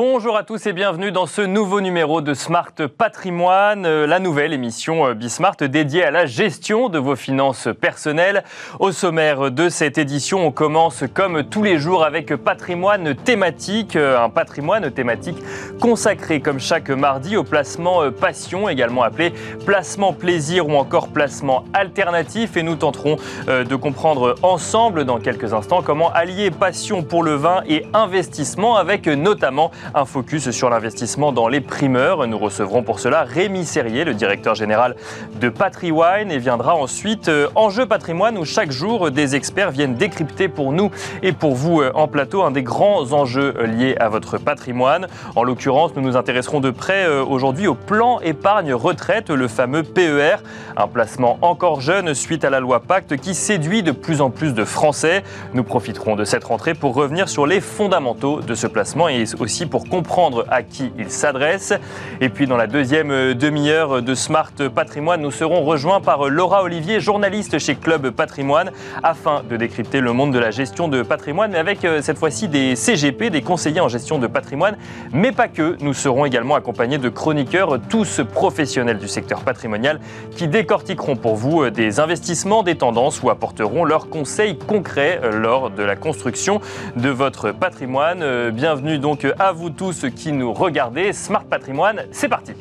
Bonjour à tous et bienvenue dans ce nouveau numéro de Smart Patrimoine, euh, la nouvelle émission euh, Bismart dédiée à la gestion de vos finances personnelles. Au sommaire de cette édition, on commence comme tous les jours avec patrimoine thématique, euh, un patrimoine thématique consacré comme chaque mardi au placement passion, également appelé placement plaisir ou encore placement alternatif. Et nous tenterons de comprendre ensemble dans quelques instants comment allier passion pour le vin et investissement avec notamment un focus sur l'investissement dans les primeurs. Nous recevrons pour cela Rémi Serrier, le directeur général de PatriWine, et viendra ensuite euh, Enjeu patrimoine où chaque jour des experts viennent décrypter pour nous et pour vous euh, en plateau un des grands enjeux euh, liés à votre patrimoine. En l'occurrence, nous nous intéresserons de près aujourd'hui au plan épargne retraite, le fameux PER, un placement encore jeune suite à la loi Pacte qui séduit de plus en plus de Français. Nous profiterons de cette rentrée pour revenir sur les fondamentaux de ce placement et aussi pour comprendre à qui il s'adresse. Et puis dans la deuxième euh, demi-heure de Smart Patrimoine, nous serons rejoints par euh, Laura Olivier, journaliste chez Club Patrimoine, afin de décrypter le monde de la gestion de patrimoine, mais avec euh, cette fois-ci des CGP, des conseillers en gestion de patrimoine, mais pas que. Nous serons également accompagnés de chroniqueurs, tous professionnels du secteur patrimonial, qui décortiqueront pour vous des investissements, des tendances ou apporteront leurs conseils concrets lors de la construction de votre patrimoine. Bienvenue donc à vous tous qui nous regardez. Smart Patrimoine, c'est parti.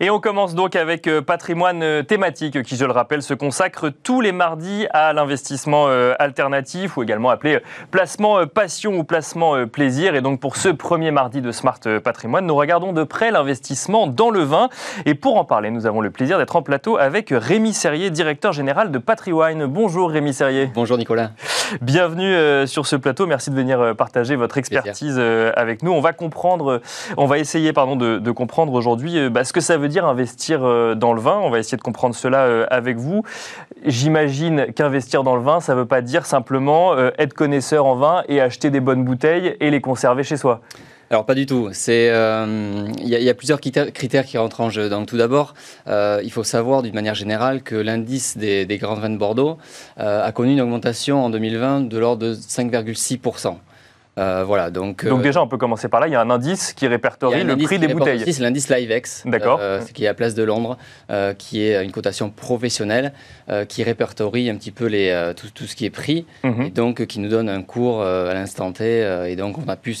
Et on commence donc avec euh, patrimoine euh, thématique qui, je le rappelle, se consacre tous les mardis à l'investissement euh, alternatif ou également appelé placement passion ou placement plaisir. Et donc pour ce premier mardi de Smart Patrimoine, nous regardons de près l'investissement dans le vin. Et pour en parler, nous avons le plaisir d'être en plateau avec Rémi Serrier, directeur général de PatriWine. Bonjour Rémi Serrier. Bonjour Nicolas. Bienvenue sur ce plateau. Merci de venir partager votre expertise avec nous. On va comprendre, on va essayer pardon, de, comprendre aujourd'hui bah, ce que ça veut dire investir euh, dans le vin On va essayer de comprendre cela euh, avec vous. J'imagine qu'investir dans le vin, ça ne veut pas dire simplement euh, être connaisseur en vin et acheter des bonnes bouteilles et les conserver chez soi. Alors pas du tout. C'est il y, a plusieurs critères qui rentrent en jeu. Donc tout d'abord, il faut savoir d'une manière générale que l'indice des, des, grands vins de Bordeaux a connu une augmentation en 2020 de l'ordre de 5,6 euh, voilà, donc, donc euh, déjà, on peut commencer par là. Il y a un indice qui répertorie le prix des bouteilles. C'est l'indice Livex, euh, qui est à Place de Londres, qui est une cotation professionnelle, qui répertorie un petit peu les, tout, ce qui est prix, mhm. et donc qui nous donne un cours à l'instant T. et donc, on a pu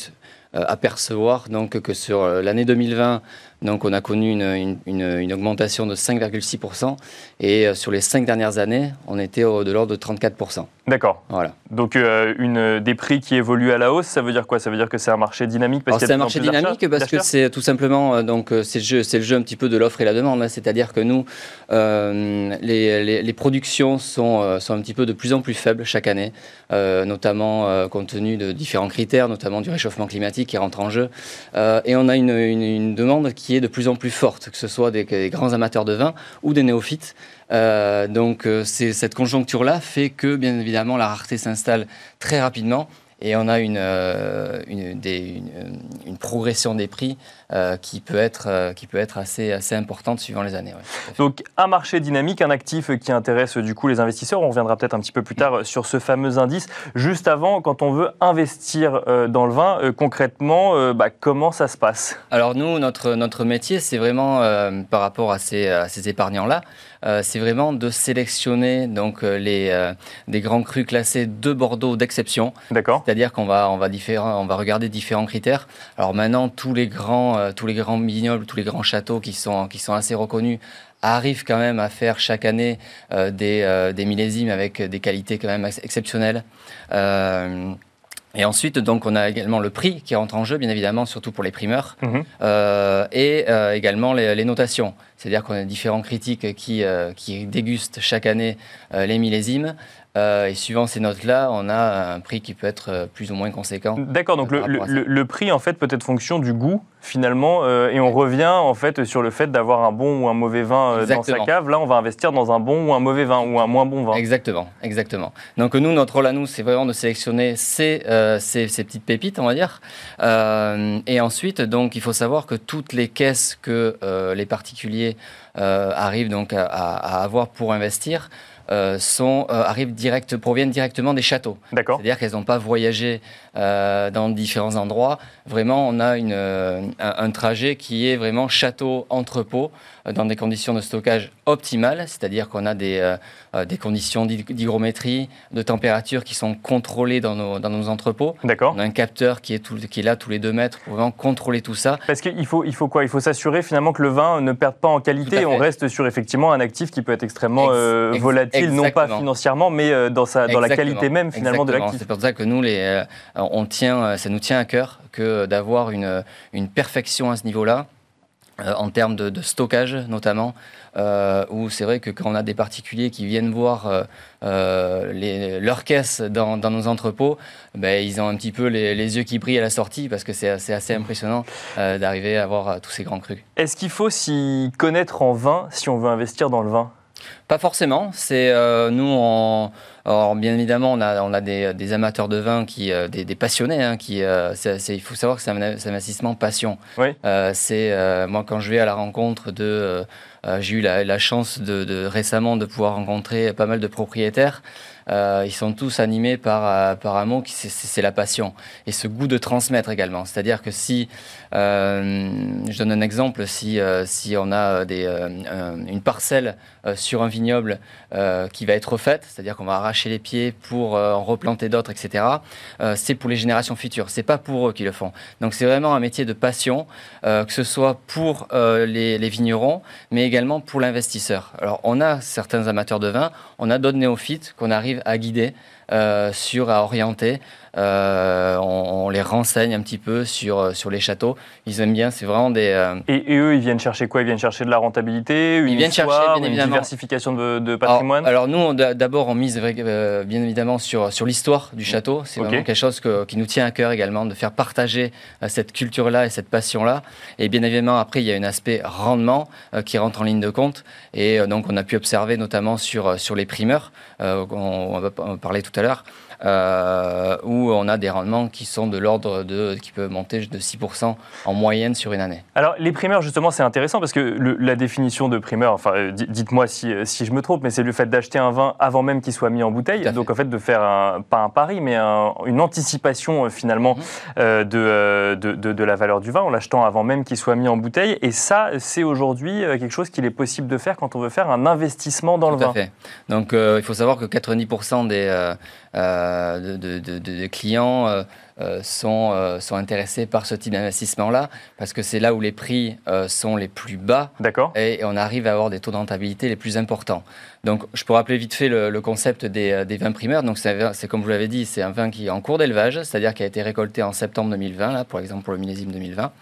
apercevoir donc, que sur l'année 2020, donc on a connu une, une, augmentation de 5,6% et sur les cinq dernières années, on était au, de l'ordre de 34%. D'accord. Voilà. Donc euh, une, des prix qui évoluent à la hausse, ça veut dire quoi? Ça veut dire que c'est un marché dynamique parce C'est un marché dynamique parce que c'est tout simplement euh, donc euh, c'est le jeu, c'est le jeu un petit peu de l'offre et la demande. Hein. C'est-à-dire que nous, les, les, productions sont, sont un petit peu de plus en plus faibles chaque année, notamment compte tenu de différents critères, notamment du réchauffement climatique qui rentre en jeu. et on a une, une, demande qui est de plus en plus forte, que ce soit des, des grands amateurs de vin ou des néophytes. Euh, donc euh, cette conjoncture-là fait que, bien évidemment, la rareté s'installe très rapidement et on a une, euh, une, une, progression des prix euh, qui peut être, euh, qui peut être assez, assez importante suivant les années. Donc un marché dynamique, un actif qui intéresse du coup les investisseurs. On reviendra peut-être un petit peu plus tard sur ce fameux indice. Juste avant, quand on veut investir dans le vin, concrètement, bah, comment ça se passe? Alors nous, notre, notre métier, c'est vraiment par rapport à ces, à ces épargnants-là, c'est vraiment de sélectionner donc les des grands crus classés de Bordeaux d'exception. D'accord. C'est-à-dire qu'on va on va on va regarder différents critères. Alors maintenant tous les grands euh, tous les grands vignobles, tous les grands châteaux qui sont qui sont assez reconnus arrivent quand même à faire chaque année euh, des, euh, des, millésimes avec des qualités quand même exceptionnelles. Et ensuite, donc, on a également le prix qui rentre en jeu, bien évidemment, surtout pour les primeurs, mhm. et également les, les notations. C'est-à-dire qu'on a différents critiques qui, qui dégustent chaque année les millésimes. Euh, et suivant ces notes-là, on a un prix qui peut être euh, plus ou moins conséquent. D'accord, donc le, prix en fait peut être fonction du goût finalement, euh, et on revient en fait sur le fait d'avoir un bon ou un mauvais vin dans sa cave. Là, on va investir dans un bon ou un mauvais vin ou un moins bon vin. Exactement, exactement. Donc nous, notre rôle à nous, c'est vraiment de sélectionner ces, ces, petites pépites, on va dire. et ensuite, donc, il faut savoir que toutes les caisses que les particuliers arrivent donc à, à avoir pour investir sont, arrivent direct, proviennent directement des châteaux. D'accord. C'est-à-dire qu'elles n'ont pas voyagé dans différents endroits. Vraiment, on a une, un, trajet qui est vraiment château-entrepôt dans des conditions de stockage optimales, c'est-à-dire qu'on a des, des conditions d'hygrométrie, de température qui sont contrôlées dans nos, dans nos entrepôts. D'accord. On a un capteur qui est, tout, qui est là tous les deux mètres pour vraiment contrôler tout ça. Parce qu'il faut, il faut quoi? Il faut s'assurer finalement que le vin ne perde pas en qualité. On reste sur effectivement un actif qui peut être extrêmement euh, volatile, non pas financièrement, mais euh, dans, sa, dans la qualité même finalement de l'actif. C'est pour ça que nous, les, euh, on tient, ça nous tient à cœur que d'avoir une, une perfection à ce niveau-là. en termes de, stockage notamment, euh, où c'est vrai que quand on a des particuliers qui viennent voir euh, euh les, leurs caisses dans, nos entrepôts, ben, ils ont un petit peu les, yeux qui brillent à la sortie parce que c'est assez, assez, impressionnant euh, d'arriver à voir tous ces grands crus. Est-ce qu'il faut s'y connaître en vin si on veut investir dans le vin? Pas forcément. C'est nous, on, bien évidemment, on a, on a des, des, amateurs de vin, qui, des, des, passionnés. Hein, qui, il faut savoir que c'est un, un, investissement passion. Oui. c'est moi quand je vais à la rencontre de euh, j'ai eu la, chance de, récemment de pouvoir rencontrer pas mal de propriétaires. Euh, ils sont tous animés par, euh, par un mot qui c'est la passion et ce goût de transmettre également. C'est-à-dire que si, je donne un exemple, si, si on a des, une parcelle sur un vignoble qui va être refaite, c'est-à-dire qu'on va arracher les pieds pour en replanter d'autres, etc., c'est pour les générations futures. C'est pas pour eux qui le font. Donc c'est vraiment un métier de passion, que ce soit pour les, vignerons, mais également pour l'investisseur. Alors, on a certains amateurs de vin, on a d'autres néophytes qu'on arrive à guider, euh, sur, à orienter. Euh, on, les renseigne un petit peu sur, euh, sur les châteaux. Ils aiment bien, c'est vraiment des. Euh, et, eux, ils viennent chercher quoi? Ils viennent chercher de la rentabilité, une ils viennent chercher, bien une diversification de, patrimoine? alors, nous, d'abord, on mise bien évidemment sur, sur l'histoire du château. C'est vraiment quelque chose qui nous tient à cœur également, de faire partager cette culture-là et cette passion-là. Et bien évidemment, après, il y a un aspect rendement qui rentre en ligne de compte. Et donc, on a pu observer notamment sur, sur les primeurs, on, on va parler tout à l'heure. Euh, où on a des rendements qui sont de l'ordre de, qui peuvent monter de 6% en moyenne sur une année. Alors les primeurs, justement, c'est intéressant parce que la définition de primeur, enfin, euh, dites-moi si, euh, si, je me trompe, mais c'est le fait d'acheter un vin avant même qu'il soit mis en bouteille. Donc en fait, de faire un, pas un pari, mais une anticipation finalement mhm. de, de, de, la valeur du vin en l'achetant avant même qu'il soit mis en bouteille. Et ça, c'est aujourd'hui quelque chose qu'il est possible de faire quand on veut faire un investissement dans le vin. À fait. Donc il faut savoir que 90% des euh, de, de, clients euh, euh, sont, sont intéressés par ce type d'investissement-là, parce que c'est là où les prix sont les plus bas. D'accord. Et, on arrive à avoir des taux de rentabilité les plus importants. Donc, je peux rappeler vite fait le, concept des, des, vins primeurs. Donc, c'est comme vous l'avais dit, c'est un vin qui est en cours d'élevage, c'est-à-dire qui a été récolté en septembre 2020, là, pour exemple pour le millésime 2020,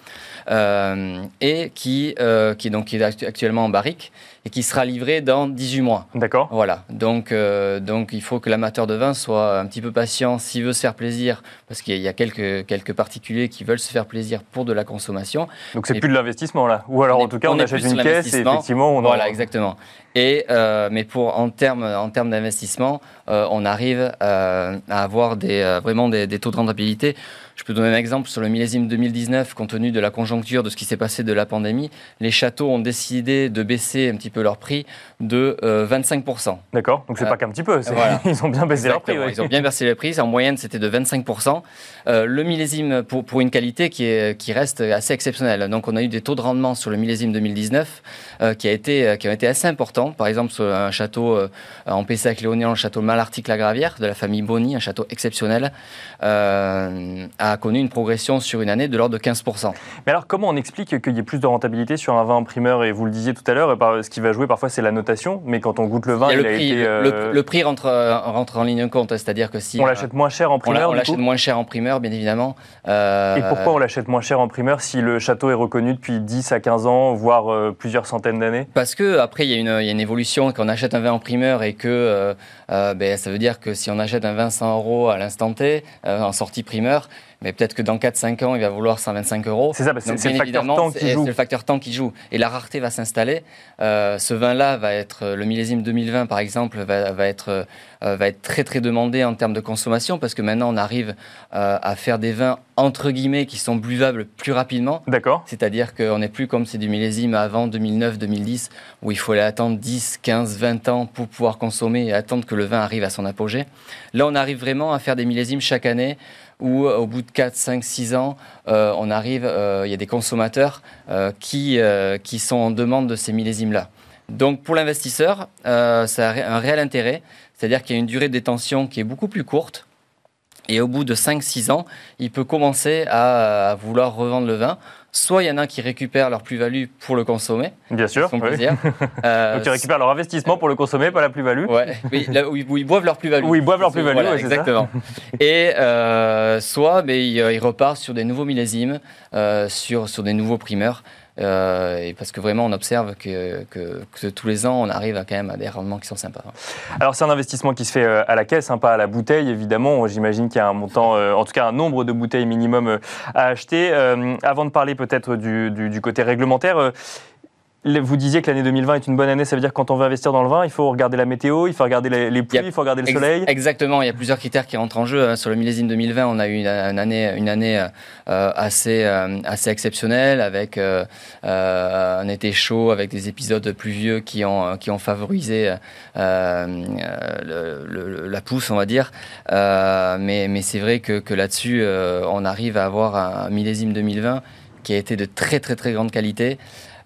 et qui, qui, donc, qui est actuellement en barrique et qui sera livré dans 18 mois. D'accord. Voilà. Donc, euh, donc il faut que l'amateur de vin soit un petit peu patient s'il veut se faire plaisir, parce qu'il y a quelques, quelques particuliers qui veulent se faire plaisir pour de la consommation. Donc c'est plus de l'investissement là. Ou alors en tout cas on, achète une caisse et effectivement on Voilà, exactement. Et, euh, mais pour, en termes en termes d'investissement, euh, on arrive à avoir des, vraiment des, des taux de rentabilité je peux donner un exemple sur le millésime 2019, compte tenu de la conjoncture, de ce qui s'est passé de la pandémie. Les châteaux ont décidé de baisser un petit peu leur prix de 25%. Euh, D'accord, donc c'est pas qu'un petit peu, ils ont bien baissé leur prix. Ils ont bien baissé les prix, en moyenne c'était de 25%. Euh, le millésime pour, pour une qualité qui, est, qui reste assez exceptionnelle. Donc on a eu des taux de rendement sur le millésime 2019 euh, qui, a été, qui ont été assez importants. Par exemple, sur un château en Pessac Léognan, le château Malartic-la-Gravière de la famille Bonny, un château exceptionnel a connu une progression sur une année de l'ordre de 15%. Mais alors, comment on explique qu'il y ait plus de rentabilité sur un vin en primeur Et vous le disiez tout à l'heure, ce qui va jouer parfois, c'est la notation. Mais quand on goûte le vin, il, le, a prix, été, euh, le, prix rentre, euh, rentre en ligne de compte. C'est-à-dire que si. On l'achète moins cher en primeur On l'achète moins cher en primeur, bien évidemment. Euh, Et pourquoi on l'achète moins cher en primeur si le château est reconnu depuis 10 à 15 ans, voire plusieurs centaines d'années? Parce que après, il y, a une, il y, a une évolution. Quand on achète un vin en primeur et que ben, ça veut dire que si on achète un vin 100 euros à l'instant T, en sortie primeur, mais peut-être que dans 4-5 ans, il va vouloir 125 euros. C'est ça, c'est le facteur temps qui joue. C'est le facteur temps qui joue. Et la rareté va s'installer. Euh, ce vin-là va être, le millésime 2020 par exemple, va, être, euh, va être très très demandé en termes de consommation parce que maintenant on arrive euh, à faire des vins entre guillemets qui sont buvables plus rapidement. D'accord. C'est-à-dire qu'on n'est plus comme c'est du millésime avant 2009-2010 où il fallait attendre 10, 15, 20 ans pour pouvoir consommer et attendre que le vin arrive à son apogée. Là, on arrive vraiment à faire des millésimes chaque année où au bout de 4, 5, 6 ans, euh, on arrive, euh, il y a des consommateurs euh, qui, qui sont en demande de ces millésimes-là. Donc pour l'investisseur, ça a un réel intérêt, c'est-à-dire qu'il y a une durée de détention qui est beaucoup plus courte. Et au bout de 5-6 ans, il peut commencer à vouloir revendre le vin Soit il y en a qui récupèrent leur plus-value pour le consommer. Bien sûr. Son plaisir. Euh, Donc ils récupèrent leur investissement pour le consommer, pas la plus-value. Ouais, oui, là, où, ils, boivent leur plus-value. Oui, ils boivent leur plus-value, voilà, exactement. Et euh, soit mais, ils, repartent sur des nouveaux millésimes, euh, sur, sur des nouveaux primeurs. Euh, parce que vraiment, on observe que, tous les ans, on arrive à, quand même à des rendements qui sont sympas. Alors, c'est un investissement qui se fait euh, à la caisse, hein, pas à la bouteille, évidemment. J'imagine qu'il y a un montant, euh, en tout cas un nombre de bouteilles minimum à acheter. avant de parler peut-être du, côté réglementaire, vous disiez que l'année 2020 est une bonne année, ça veut dire que quand on veut investir dans le vin, il faut regarder la météo, il faut regarder les, pluies, il, faut regarder le soleil. Exactement, il y a plusieurs critères qui rentrent en jeu. Hein. Sur le millésime 2020, on a eu une, année, une année euh, assez, euh, assez exceptionnelle, avec euh, un été chaud, avec des épisodes pluvieux qui ont, qui ont favorisé la pousse, on va dire. mais mais c'est vrai que, que là-dessus, on arrive à avoir un millésime 2020 qui a été de très très très grande qualité.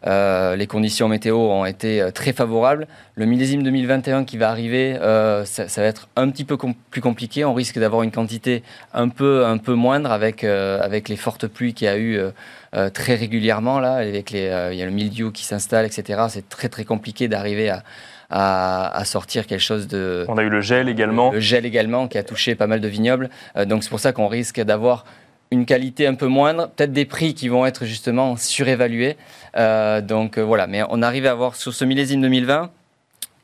Euh, les conditions météo ont été euh, très favorables. Le millésime 2021 qui va arriver, euh, ça, va être un petit peu plus compliqué. On risque d'avoir une quantité un peu, un peu moindre avec, avec les fortes pluies qu'il y a eu très régulièrement. Là, avec les, il y a le mildiou qui s'installe, etc. C'est très très compliqué d'arriver à, à, sortir quelque chose de... On a eu le gel également. Le gel également qui a touché pas mal de vignobles. donc c'est pour ça qu'on risque d'avoir une qualité un peu moindre, peut-être des prix qui vont être justement surévalués. Euh, donc euh, voilà, mais on arrive à avoir sur ce millésime 2020,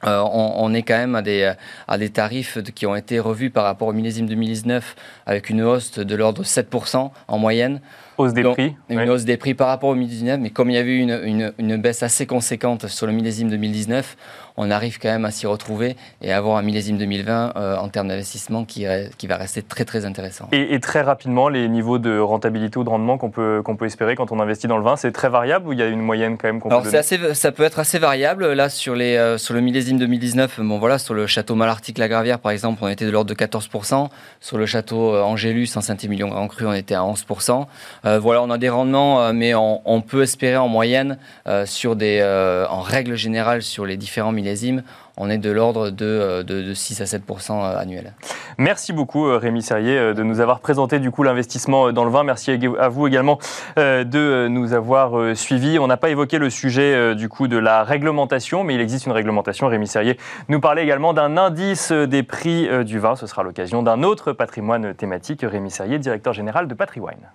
euh, on, est quand même à des, à des tarifs qui ont été revus par rapport au millésime 2019 avec une hausse de l'ordre de 7% en moyenne. Hausse des prix Une hausse des prix par rapport au 2019, mais comme il y a eu une, une, une baisse assez conséquente sur le millésime 2019, on arrive quand même à s'y retrouver et avoir un millésime 2020 euh, en termes d'investissement qui, qui, va rester très très intéressant. Et, très rapidement, les niveaux de rentabilité ou de rendement qu'on peut, qu'on peut espérer quand on investit dans le vin, c'est très variable ou il y a une moyenne quand même qu'on peut assez, Ça peut être assez variable. Là, sur, les, euh, sur le millésime 2019, bon, voilà, sur le château Malartic-la-Gravière, par exemple, on était de l'ordre de 14%. Sur le château euh, Angélus, en Saint-Émilion Grand Cru, on était à 11%. Voilà, on a des rendements, mais on, peut espérer en moyenne, sur des, en règle générale, sur les différents millésimes, on est de l'ordre de, de, 6 à 7% euh, annuel. Merci beaucoup euh, Rémi Serrier euh, de nous avoir présenté du coup l'investissement dans le vin. Merci à vous également de nous avoir suivis. On n'a pas évoqué le sujet du coup de la réglementation, mais il existe une réglementation. Rémi Serrier nous parlait également d'un indice des prix du vin. Ce sera l'occasion d'un autre patrimoine thématique. Rémi Serrier, directeur général de Patriwine.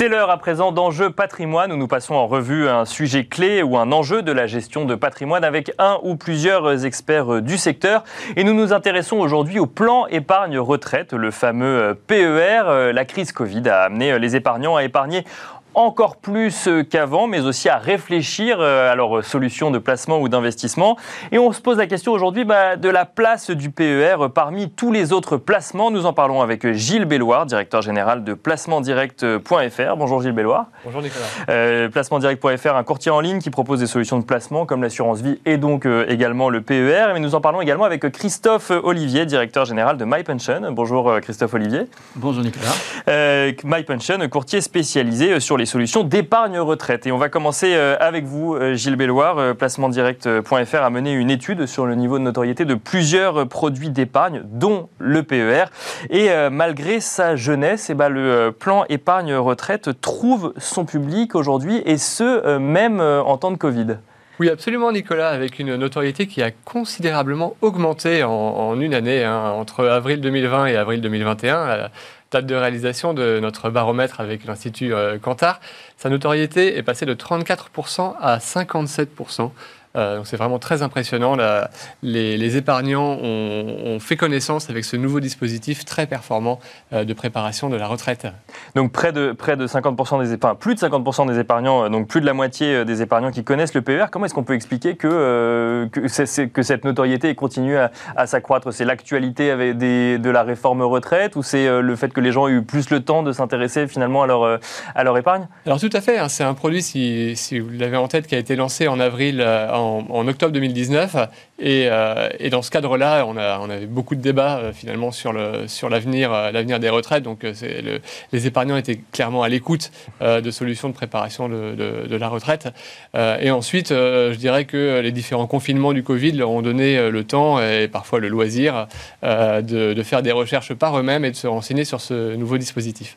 C'est l'heure à présent d'enjeux patrimoine où nous passons en revue un sujet clé ou un enjeu de la gestion de patrimoine avec un ou plusieurs experts du secteur. Et nous nous intéressons aujourd'hui au plan épargne retraite, le fameux PER. La crise Covid a amené les épargnants à épargner encore plus euh, qu'avant, mais aussi à réfléchir euh, à leurs solutions de placement ou d'investissement. Et on se pose la question aujourd'hui bah, de la place du PER parmi tous les autres placements. Nous en parlons avec Gilles Belloir, directeur général de placementdirect.fr. Bonjour Gilles Belloir. Bonjour Nicolas. Euh, placementdirect.fr, un courtier en ligne qui propose des solutions de placement comme l'assurance vie et donc également le PER. Mais nous en parlons également avec Christophe Olivier, directeur général de MyPension. Bonjour Christophe Olivier. Bonjour Nicolas. MyPension, courtier spécialisé sur les solutions d'épargne retraite. Et on va commencer euh, avec vous, euh, Gilles Belloir. Euh, placementdirect.fr a mené une étude sur le niveau de notoriété de plusieurs produits d'épargne, dont le PER. Et malgré sa jeunesse, eh ben, le plan épargne retraite trouve son public aujourd'hui, et ce, même en temps de Covid. Oui, absolument, Nicolas, avec une notoriété qui a considérablement augmenté en, une année, hein, entre avril 2020 et avril 2021 date de réalisation de notre baromètre avec l'Institut euh, Cantar, sa notoriété est passée de 34% à 57%. Donc c'est vraiment très impressionnant. les, épargnants ont, fait connaissance avec ce nouveau dispositif très performant de préparation de la retraite. Donc près de, près de 50% des épargnants, plus de 50% des épargnants, donc plus de la moitié des épargnants qui connaissent le PER. Comment est-ce qu'on peut expliquer que, que, que, cette notoriété continue à, à s'accroître? C'est l'actualité de la réforme retraite ou c'est le fait que les gens aient eu plus le temps de s'intéresser finalement à leur, à leur épargne? Alors tout à fait, hein. c'est un produit, si, si vous l'avez en tête, qui a été lancé en avril, en, en octobre 2019 euh, et, dans ce cadre-là, on, a, on avait beaucoup de débats euh, finalement sur, euh, l'avenir des retraites. Donc les épargnants étaient clairement à l'écoute de solutions de préparation de, la retraite. et ensuite, je dirais que les différents confinements du Covid leur ont donné le temps et parfois le loisir de faire des recherches par eux-mêmes et de se renseigner sur ce nouveau dispositif.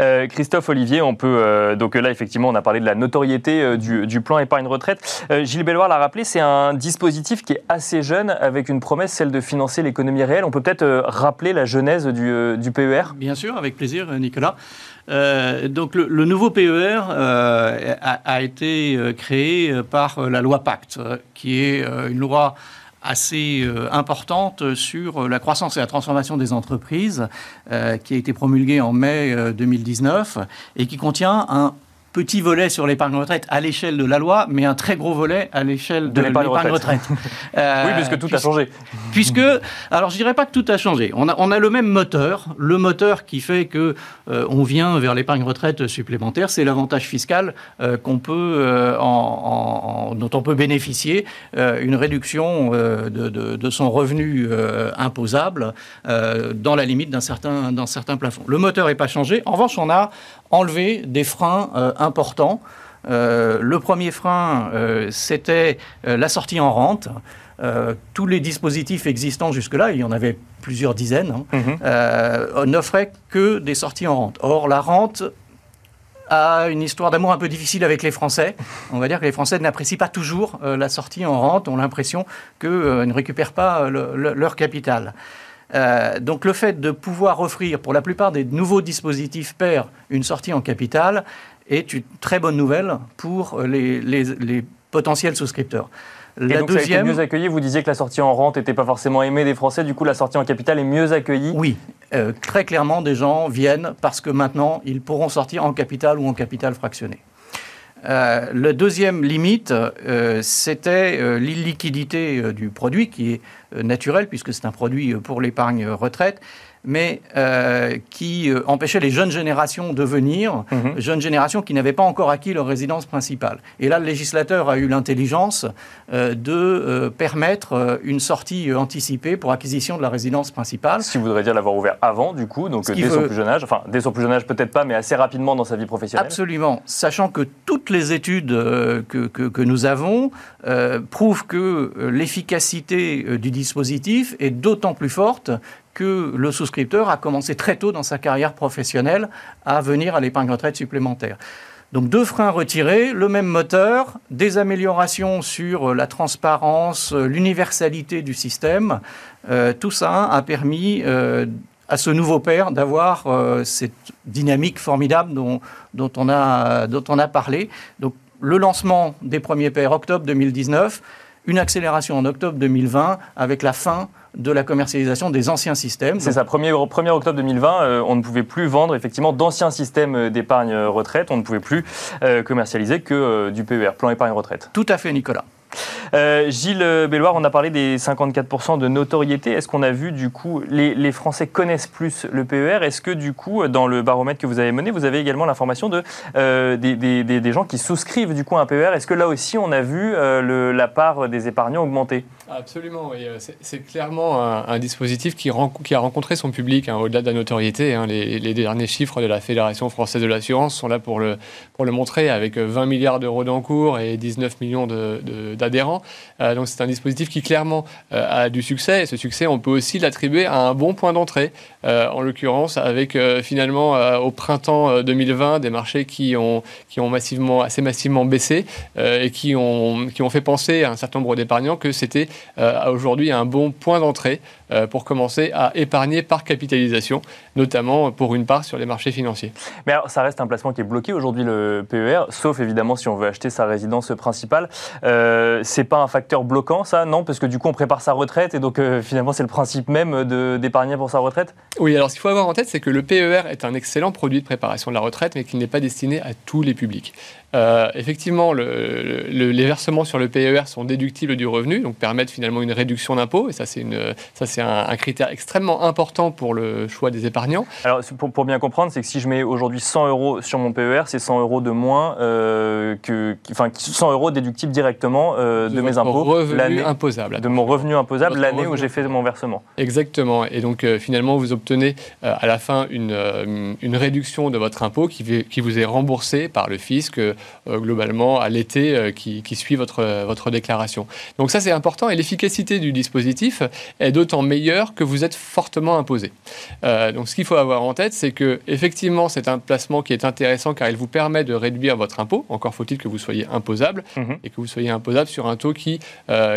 Euh, Christophe Olivier, on peut euh, donc là effectivement on a parlé de la notoriété euh, du, plan épargne retraite. Gilles Belloir l'a rappelé, c'est un dispositif qui est assez jeune avec une promesse, celle de financer l'économie réelle. On peut peut-être rappeler la genèse du, PER Bien sûr, avec plaisir, Nicolas. donc le, nouveau PER a, été créé par la loi Pacte, qui est une loi assez euh, importante sur la croissance et la transformation des entreprises, euh, qui a été promulguée en mai 2019 euh, et qui contient un petit volet sur l'épargne retraite à l'échelle de la loi, mais un très gros volet à l'échelle de, l'épargne retraite. oui, puisque tout a changé. Puisque, alors je dirais pas que tout a changé. On a, on a le même moteur, le moteur qui fait que on vient vers l'épargne retraite supplémentaire, c'est l'avantage fiscal qu'on peut, en, dont on peut bénéficier, une réduction de, de, son revenu imposable dans la limite d'un certain, d'un certain plafond. Le moteur n'est pas changé. En revanche, on a enlevé des freins euh, importants. Euh, le premier frein, euh, c'était la sortie en rente. tous les dispositifs existants jusque-là, il y en avait plusieurs dizaines, hein, mhm. n'offraient que des sorties en rente. Or, la rente a une histoire d'amour un peu difficile avec les Français. On va dire que les Français n'apprécient pas toujours la sortie en rente, ont l'impression qu'ils ne récupèrent pas leur capital. Euh, donc le fait de pouvoir offrir pour la plupart des nouveaux dispositifs PER une sortie en capital est une très bonne nouvelle pour les, potentiels souscripteurs. La donc deuxième... ça a été mieux accueilli. Vous disiez que la sortie en rente n'était pas forcément aimée des Français. Du coup, la sortie en capital est mieux accueillie. Oui, euh, très clairement, des gens viennent parce que maintenant, ils pourront sortir en capital ou en capital fractionné. Euh, la deuxième limite, euh, c'était l'illiquidité du produit, qui est naturelle puisque c'est un produit pour l'épargne retraite mais euh, qui euh, empêchait les jeunes générations de venir, mhm. jeunes générations qui n'avaient pas encore acquis leur résidence principale. Et là, le législateur a eu l'intelligence euh, de permettre une sortie anticipée pour acquisition de la résidence principale. Ce qui voudrait dire l'avoir ouvert avant, du coup, donc dès son plus jeune âge, enfin dès son plus jeune âge peut-être pas, mais assez rapidement dans sa vie professionnelle. Absolument, sachant que toutes les études que, que, que, nous avons prouvent que l'efficacité du dispositif est d'autant plus forte que le souscripteur a commencé très tôt dans sa carrière professionnelle à venir à l'épargne retraite supplémentaire. Donc deux freins retirés, le même moteur, des améliorations sur la transparence, l'universalité du système. Euh, tout ça a permis euh, à ce nouveau père d'avoir euh, cette dynamique formidable dont, on a, dont on a parlé. Donc le lancement des premiers pairs octobre 2019, une accélération en octobre 2020 avec la fin de la commercialisation des anciens systèmes. C'est ça, 1er, octobre 2020, euh, on ne pouvait plus vendre effectivement d'anciens systèmes euh, d'épargne retraite, on ne pouvait plus euh, commercialiser que du PER, plan épargne retraite. Tout à fait, Nicolas. Euh, Gilles Belloir, on a parlé des 54% de notoriété. Est-ce qu'on a vu, du coup, les, Français connaissent plus le PER Est-ce que, du coup, dans le baromètre que vous avez mené, vous avez également l'information euh, des, gens qui souscrivent, du coup, un PER Est-ce que là aussi, on a vu euh, la part des épargnants augmenter? Absolument, oui. C'est clairement un, dispositif qui, a rencontré son public, hein, au-delà de la notoriété. Hein. Les, derniers chiffres de la Fédération française de l'assurance sont là pour le, montrer, avec 20 milliards d'euros d'encours et 19 millions d'adhérents. Euh, donc c'est un dispositif qui clairement euh, a du succès. Et ce succès, on peut aussi l'attribuer à un bon point d'entrée. Euh, en l'occurrence, avec finalement au printemps 2020 des marchés qui ont, qui ont massivement, assez massivement baissé et qui ont, qui ont fait penser à un certain nombre d'épargnants que c'était aujourd'hui un bon point d'entrée pour commencer à épargner par capitalisation, notamment pour une part sur les marchés financiers. Mais alors, ça reste un placement qui est bloqué aujourd'hui, le PER, sauf évidemment si on veut acheter sa résidence principale. c'est pas un facteur bloquant, ça Non, parce que du coup, on prépare sa retraite et donc finalement, c'est le principe même d'épargner pour sa retraite? Oui, alors ce qu'il faut avoir en tête, c'est que le PER est un excellent produit de préparation de la retraite, mais qu'il n'est pas destiné à tous les publics. Euh, effectivement, les versements sur le PER sont déductibles du revenu, donc permettent finalement une réduction d'impôt. Et ça, c'est, un, critère extrêmement important pour le choix des épargnants. Alors, pour, bien comprendre, c'est que si je mets aujourd'hui 100 euros sur mon PER, c'est 100 euros de moins euh, que, enfin, 100 euros déductibles directement euh, de, mes impôts. Revenu imposable. De mon revenu imposable l'année où j'ai fait mon versement. Exactement. Et donc, finalement, vous obtenez à la fin une, une réduction de votre impôt qui, qui vous est remboursée par le fisc euh, globalement à l'été euh, qui, suit votre, votre déclaration. Donc ça c'est important et l'efficacité du dispositif est d'autant meilleure que vous êtes fortement imposé. Euh, donc ce qu'il faut avoir en tête c'est que effectivement c'est un placement qui est intéressant car il vous permet de réduire votre impôt. Encore faut-il que vous soyez imposable mhm. et que vous soyez imposable sur un taux qui,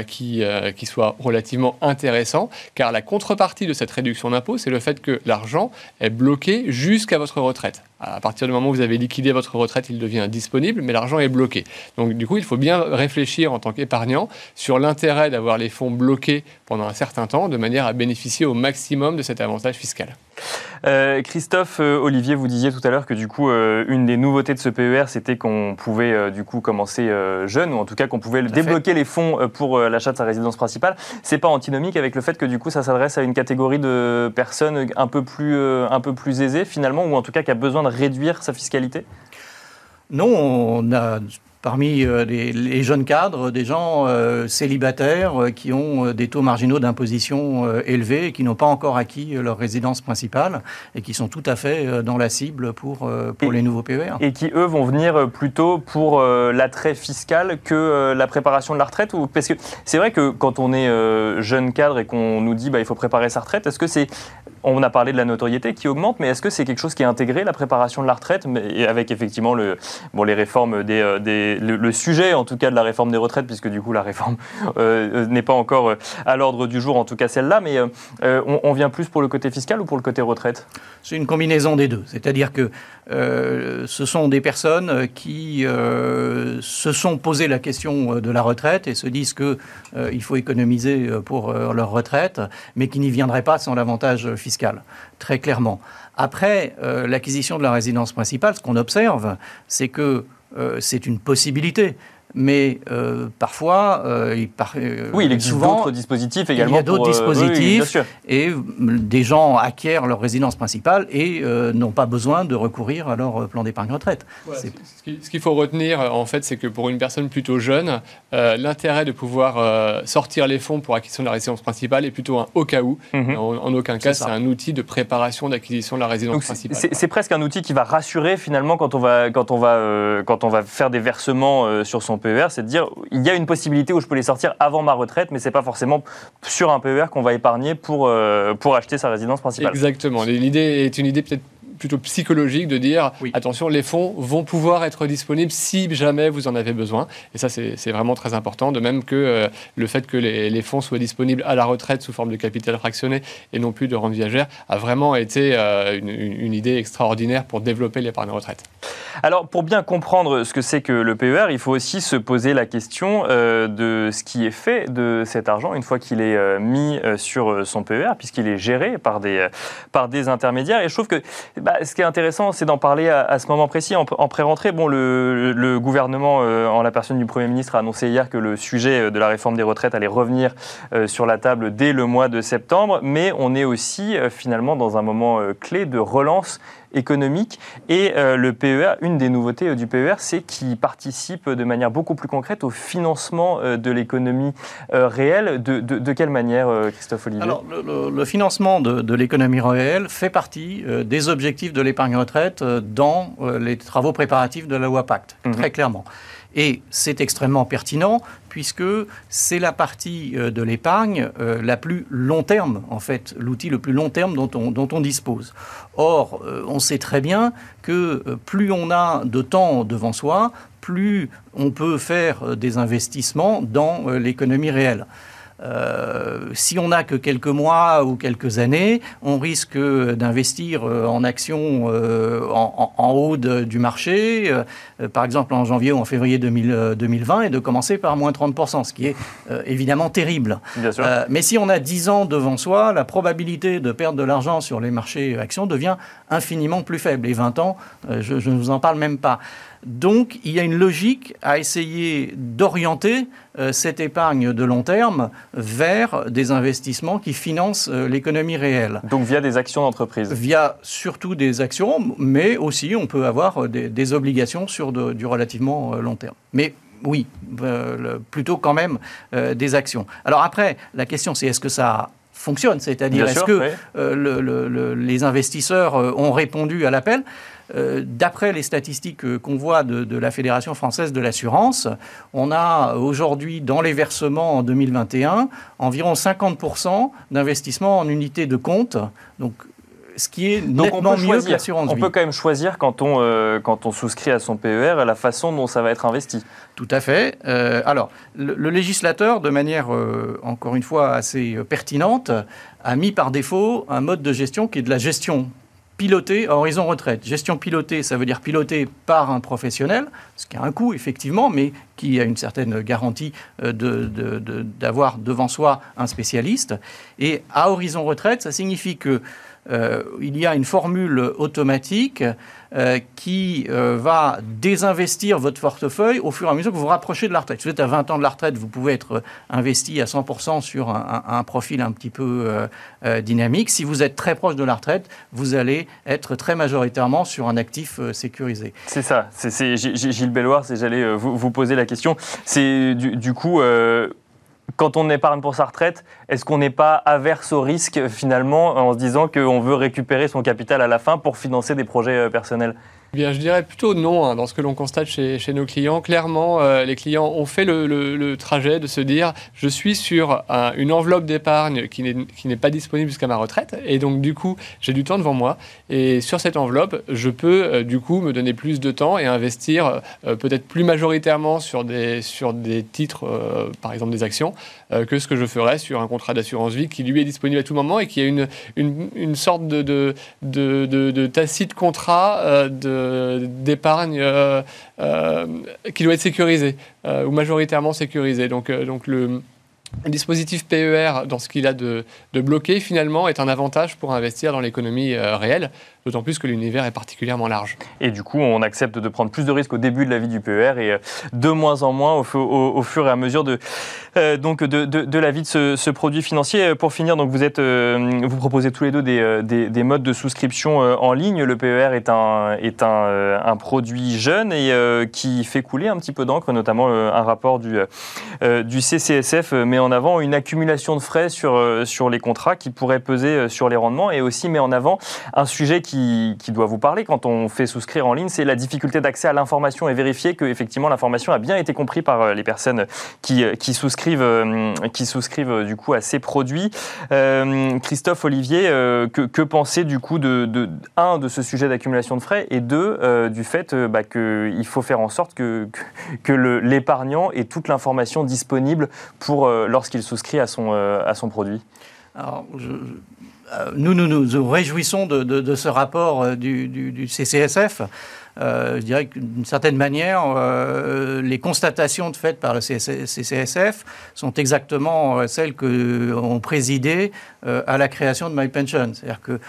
qui, qui soit relativement intéressant car la contrepartie de cette réduction d'impôt c'est le fait que l'argent est bloqué jusqu'à votre retraite. À partir du moment où vous avez liquidé votre retraite, il devient disponible, mais l'argent est bloqué. Donc du coup, il faut bien réfléchir en tant qu'épargnant sur l'intérêt d'avoir les fonds bloqués pendant un certain temps, de manière à bénéficier au maximum de cet avantage fiscal. Euh, Christophe, euh, Olivier, vous disiez tout à l'heure que du coup, euh, une des nouveautés de ce PER, c'était qu'on pouvait du coup commencer jeune, ou en tout cas qu'on pouvait débloquer les fonds pour l'achat de sa résidence principale. C'est pas antinomique avec le fait que du coup, ça s'adresse à une catégorie de personnes un peu plus, un peu plus aisées finalement, ou en tout cas qui a besoin de réduire sa fiscalité? Non, on a parmi euh, les, jeunes cadres, des gens euh, célibataires euh, qui ont des taux marginaux d'imposition élevés et qui n'ont pas encore acquis leur résidence principale et qui sont tout à fait dans la cible pour, pour les nouveaux PER. Et qui, eux, vont venir plutôt pour l'attrait fiscal que la préparation de la retraite ou... Parce que c'est vrai que quand on est jeune cadre et qu'on nous dit bah, il faut préparer sa retraite, est-ce que c'est on a parlé de la notoriété qui augmente, mais est-ce que c'est quelque chose qui est intégré, la préparation de la retraite, mais avec effectivement le, les réformes, euh, le, sujet en tout cas de la réforme des retraites, puisque du coup la réforme euh, euh, n'est pas encore à l'ordre du jour, en tout cas celle-là, mais on, vient plus pour le côté fiscal ou pour le côté retraite? C'est une combinaison des deux. C'est-à-dire que ce sont des personnes qui se sont posé la question de la retraite et se disent qu'il faut économiser pour leur retraite, mais qui n'y viendraient pas sans l'avantage fiscal très clairement. Après euh, l'acquisition de la résidence principale, ce qu'on observe, c'est que euh, c'est une possibilité mais euh, parfois, euh, il euh, oui, il existe d'autres dispositifs également. Il y a d'autres dispositifs et des gens acquièrent leur résidence principale et n'ont pas besoin de recourir à leur plan d'épargne retraite. ce qu'il faut retenir, en fait, c'est que pour une personne plutôt jeune, l'intérêt de pouvoir sortir les fonds pour acquisition de la résidence principale est plutôt un au cas où. Mhm. en, aucun cas, c'est un outil de préparation d'acquisition de la résidence principale. C'est presque un outil qui va rassurer finalement quand on va, quand on va, quand on va faire des versements sur son PER, c'est de dire il y a une possibilité où je peux les sortir avant ma retraite, mais c'est pas forcément sur un PER qu'on va épargner pour, euh, pour acheter sa résidence principale. Exactement. L'idée est une idée peut-être plutôt psychologique de dire attention, les fonds vont pouvoir être disponibles si jamais vous en avez besoin. Et ça, c'est vraiment très important. De même que euh, le fait que les, fonds soient disponibles à la retraite sous forme de capital fractionné et non plus de rente viagère a vraiment été euh, une, idée extraordinaire pour développer l'épargne retraite. Alors, pour bien comprendre ce que c'est que le PER, il faut aussi se poser la question euh, de ce qui est fait de cet argent une fois qu'il est mis sur son PER, puisqu'il est géré par des, par des intermédiaires. Et je trouve que bah, bah, ce qui est intéressant, c'est d'en parler à, ce moment précis, en, pré-rentrée. Le, gouvernement, euh, en la personne du Premier ministre, a annoncé hier que le sujet de la réforme des retraites allait revenir euh, sur la table dès le mois de septembre. Mais on est aussi euh, finalement dans un moment clé de relance économique. Et euh, le PER, une des nouveautés euh, du PER, c'est qu'il participe de manière beaucoup plus concrète au financement euh, de l'économie réelle. De, quelle manière, Christophe Olivier? Alors, le, financement de, l'économie réelle fait partie des objectifs de l'épargne retraite dans les travaux préparatifs de la loi Pacte, mhm. très clairement. Et c'est extrêmement pertinent puisque c'est la partie euh, de l'épargne euh, la plus long terme, en fait, l'outil le plus long terme dont on, dispose. Or, euh, on sait très bien que plus on a de temps devant soi, plus on peut faire des investissements dans l'économie réelle. Si on n'a que quelques mois ou quelques années, on risque d'investir en actions en, haut du marché, par exemple en janvier ou en février 2020, et de commencer par moins 30%, ce qui est évidemment terrible. mais si on a 10 ans devant soi, la probabilité de perdre de l'argent sur les marchés actions devient infiniment plus faible. Et 20 ans, je ne vous en parle même pas. Donc il y a une logique à essayer d'orienter euh, cette épargne de long terme vers des investissements qui financent euh, l'économie réelle. Donc via des actions d'entreprise Via surtout des actions, mais aussi on peut avoir euh, des, obligations sur du relativement long terme. Mais oui, plutôt quand même des actions. Alors après, la question c'est est-ce que ça fonctionne? C'est-à-dire est-ce que les investisseurs ont répondu à l'appel? Euh, d'après les statistiques euh, qu'on voit de, la Fédération française de l'assurance, on a aujourd'hui dans les versements en 2021 environ 50% d'investissement en unités de compte. Donc ce qui est nettement mieux que l'assurance On peut quand même choisir quand on, euh, quand on souscrit à son PER la façon dont ça va être investi. Tout à fait. alors, le, législateur, de manière encore une fois assez pertinente, a mis par défaut un mode de gestion qui est de la gestion piloté à horizon retraite. Gestion pilotée, ça veut dire pilotée par un professionnel, ce qui a un coût effectivement, mais qui a une certaine garantie euh, d'avoir de, devant soi un spécialiste. Et à horizon retraite, ça signifie que euh, il y a une formule automatique euh, qui euh, va désinvestir votre portefeuille au fur et à mesure que vous vous rapprochez de la retraite. Si vous êtes à 20 ans de la retraite, vous pouvez être investi à 100% sur un, profil un petit peu dynamique. Si vous êtes très proche de la retraite, vous allez être très majoritairement sur un actif sécurisé. C'est ça. C'est Gilles Belloir, j'allais vous, poser la question. C'est du, coup quand on épargne pour sa retraite, est-ce qu'on n'est pas averse au risque finalement en se disant qu'on veut récupérer son capital à la fin pour financer des projets euh, personnels? Bien, je dirais plutôt non hein, dans ce que l'on constate chez, nos clients. Clairement, euh, les clients ont fait le, trajet de se dire je suis sur une enveloppe d'épargne qui n'est pas disponible jusqu'à ma retraite et donc du coup j'ai du temps devant moi et sur cette enveloppe je peux euh, du coup me donner plus de temps et investir euh, peut-être plus majoritairement sur des, titres, par exemple des actions, que ce que je ferais sur un contrat d'assurance vie qui lui est disponible à tout moment et qui a une, sorte de, de, tacite contrat de d'épargne euh, euh, qui doit être sécurisé euh, ou majoritairement sécurisé. Donc, donc le, dispositif PER, dans ce qu'il a de, bloqué, finalement, est un avantage pour investir dans l'économie réelle d'autant plus que l'univers est particulièrement large. Et du coup, on accepte de prendre plus de risques au début de la vie du PER et euh, de moins en moins au, fur et à mesure de, euh, donc de, la vie de ce, produit financier. Euh, pour finir, donc vous, êtes, vous proposez tous les deux des, modes de souscription en ligne. Le PER est un, est un, produit jeune et qui fait couler un petit peu d'encre, notamment un rapport du, du CCSF met en avant une accumulation de frais sur, sur les contrats qui pourrait peser sur les rendements et aussi met en avant un sujet qui qui, doit vous parler quand on fait souscrire en ligne, c'est la difficulté d'accès à l'information et vérifier que effectivement l'information a bien été comprise par euh, les personnes qui, euh, souscrivent, euh, qui souscrivent du coup à ces produits. Christophe Olivier, que, que pensez du coup de, un de ce sujet d'accumulation de frais et deux du fait bah, qu'il faut faire en sorte que, que, l'épargnant ait toute l'information disponible pour lorsqu'il souscrit à son, à son produit? Alors, je, euh, nous, nous nous réjouissons de, ce rapport euh, du, CCSF. Euh, je dirais que d'une certaine manière, les constatations faites par le CCSF sont exactement celles que ont présidé à la création de MyPension. C'est-à-dire que,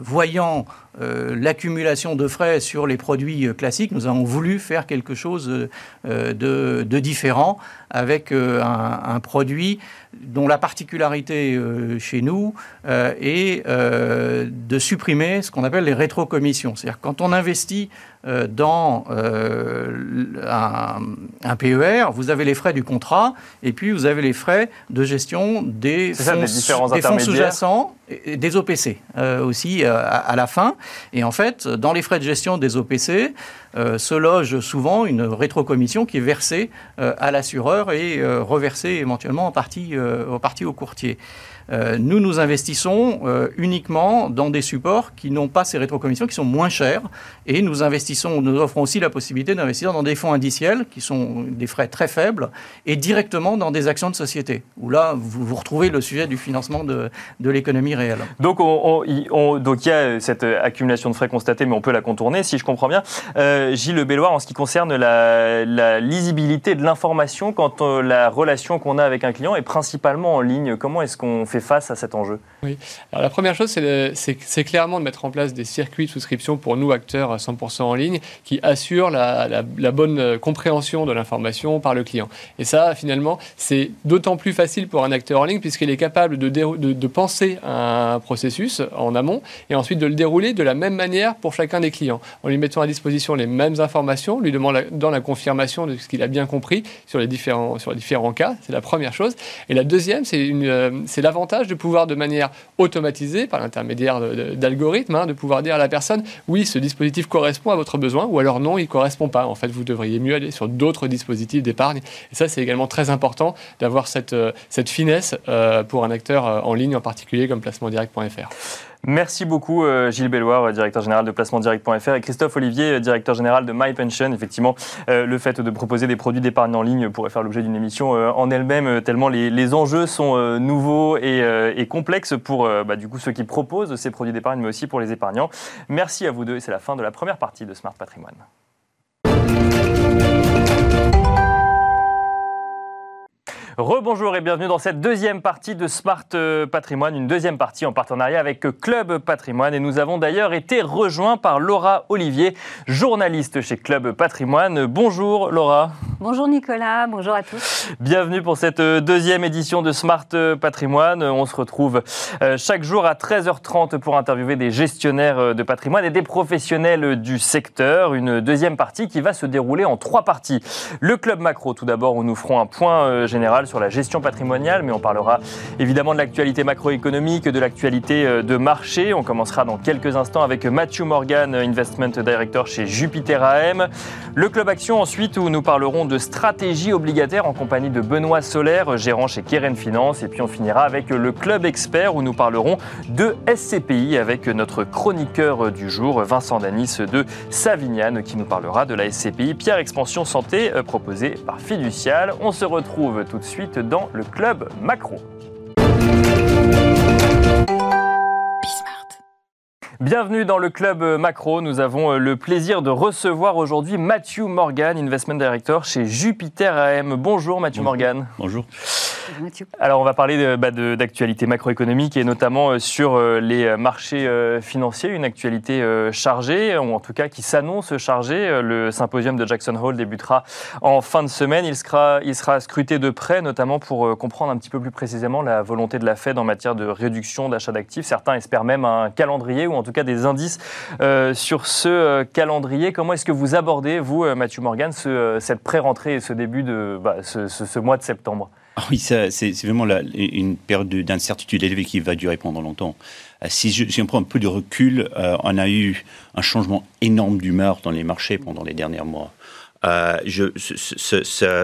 voyant l'accumulation de frais sur les produits classiques, nous avons voulu faire quelque chose de, différent avec un produit dont la particularité euh, chez nous euh, est euh, de supprimer ce qu'on appelle les rétrocommissions. C'est-à-dire quand on investit dans un, PER, vous avez les frais du contrat et puis vous avez les frais de gestion des fonds, sous-jacents et des OPC aussi à, la fin. Et en fait, dans les frais de gestion des OPC, se loge souvent une rétrocommission qui est versée à l'assureur et reversée éventuellement en partie, au parti au courtier. Nous, nous investissons uniquement dans des supports qui n'ont pas ces rétrocommissions, qui sont moins chers, et nous investissons, nous offrons aussi la possibilité d'investir dans des fonds indiciels, qui sont des frais très faibles, et directement dans des actions de société, où là, vous, retrouvez le sujet du financement de, l'économie réelle. Donc, on, donc il y a cette accumulation de frais constatée, mais on peut la contourner, si je comprends bien. Euh, Gilles Belloir, en ce qui concerne la, lisibilité de l'information quand euh, la relation qu'on a avec un client est principalement en ligne, comment est-ce qu'on face à cet enjeu Oui, alors la première chose, c'est clairement de mettre en place des circuits de souscription pour nous, acteurs 100% en ligne, qui assurent la, bonne compréhension de l'information par le client. Et ça, finalement, c'est d'autant plus facile pour un acteur en ligne, puisqu'il est capable de, de, penser un processus en amont et ensuite de le dérouler de la même manière pour chacun des clients, en lui mettant à disposition les mêmes informations, lui demandant la confirmation de ce qu'il a bien compris sur les différents, sur les différents cas. C'est la première chose. Et la deuxième, c'est euh, de pouvoir de manière automatisée, par l'intermédiaire d'algorithmes, hein, de pouvoir dire à la personne, oui, ce dispositif correspond à votre besoin, ou alors non, il ne correspond pas. En fait, vous devriez mieux aller sur d'autres dispositifs d'épargne. Et ça, c'est également très important d'avoir cette, euh, cette finesse euh, pour un acteur en ligne en particulier comme placementdirect.fr. Merci beaucoup euh, Gilles Belloir, euh, directeur général de placementdirect.fr et Christophe Olivier, euh, directeur général de MyPension. Effectivement, le fait de proposer des produits d'épargne en ligne pourrait faire l'objet d'une émission en elle-même, tellement les, enjeux sont nouveaux et, complexes pour bah, du coup, ceux qui proposent ces produits d'épargne, mais aussi pour les épargnants. Merci à vous deux et c'est la fin de la première partie de Smart Patrimoine. Rebonjour et bienvenue dans cette deuxième partie de Smart euh, Patrimoine, une deuxième partie en partenariat avec Club Patrimoine. Et nous avons d'ailleurs été rejoints par Laura Olivier, journaliste chez Club Patrimoine. Bonjour Laura. Bonjour Nicolas, bonjour à tous. Bienvenue pour cette euh, deuxième édition de Smart Patrimoine. On se retrouve euh, chaque jour à 13h30 pour interviewer des gestionnaires de patrimoine et des professionnels du secteur. Une deuxième partie qui va se dérouler en trois parties. Le Club Macro tout d'abord où nous ferons un point général sur la gestion patrimoniale, mais on parlera évidemment de l'actualité macroéconomique, de l'actualité euh, de marché. On commencera dans quelques instants avec Matthew Morgan, Investment Director chez Jupiter AM. Le Club Action ensuite, où nous parlerons de stratégie obligataire en compagnie de Benoît Solaire, gérant chez Keren Finance. Et puis on finira avec le Club Expert, où nous parlerons de SCPI avec notre chroniqueur du jour, Vincent Danis de Savignane, qui nous parlera de la SCPI Pierre Expansion Santé euh, proposée par Fiducial. On se retrouve tout de suite dans le club macro. Bienvenue dans le club macro. Nous avons euh, le plaisir de recevoir aujourd'hui Matthew Morgan, Investment Director chez Jupiter AM. Bonjour Matthew Morgan. Bonjour. Alors on va parler bah, d'actualité macroéconomique et notamment euh, sur euh, les marchés financiers, une actualité chargée, ou en tout cas qui s'annonce chargée. Le symposium de Jackson Hole débutera en fin de semaine. Il sera, il sera scruté de près, notamment pour comprendre un petit peu plus précisément la volonté de la Fed en matière de réduction d'achat d'actifs. Certains espèrent même un calendrier ou en tout tout cas des indices euh, sur ce euh, calendrier. Comment est-ce que vous abordez, vous, euh, Mathieu Morgan, cette pré-rentrée et ce début de bah, ce, mois de septembre? Ah oui, c'est vraiment une période d'incertitude élevée qui va durer pendant longtemps. Si, je, si, on prend un peu de recul, on a eu un changement énorme d'humeur dans les marchés pendant les derniers mois. Euh, je,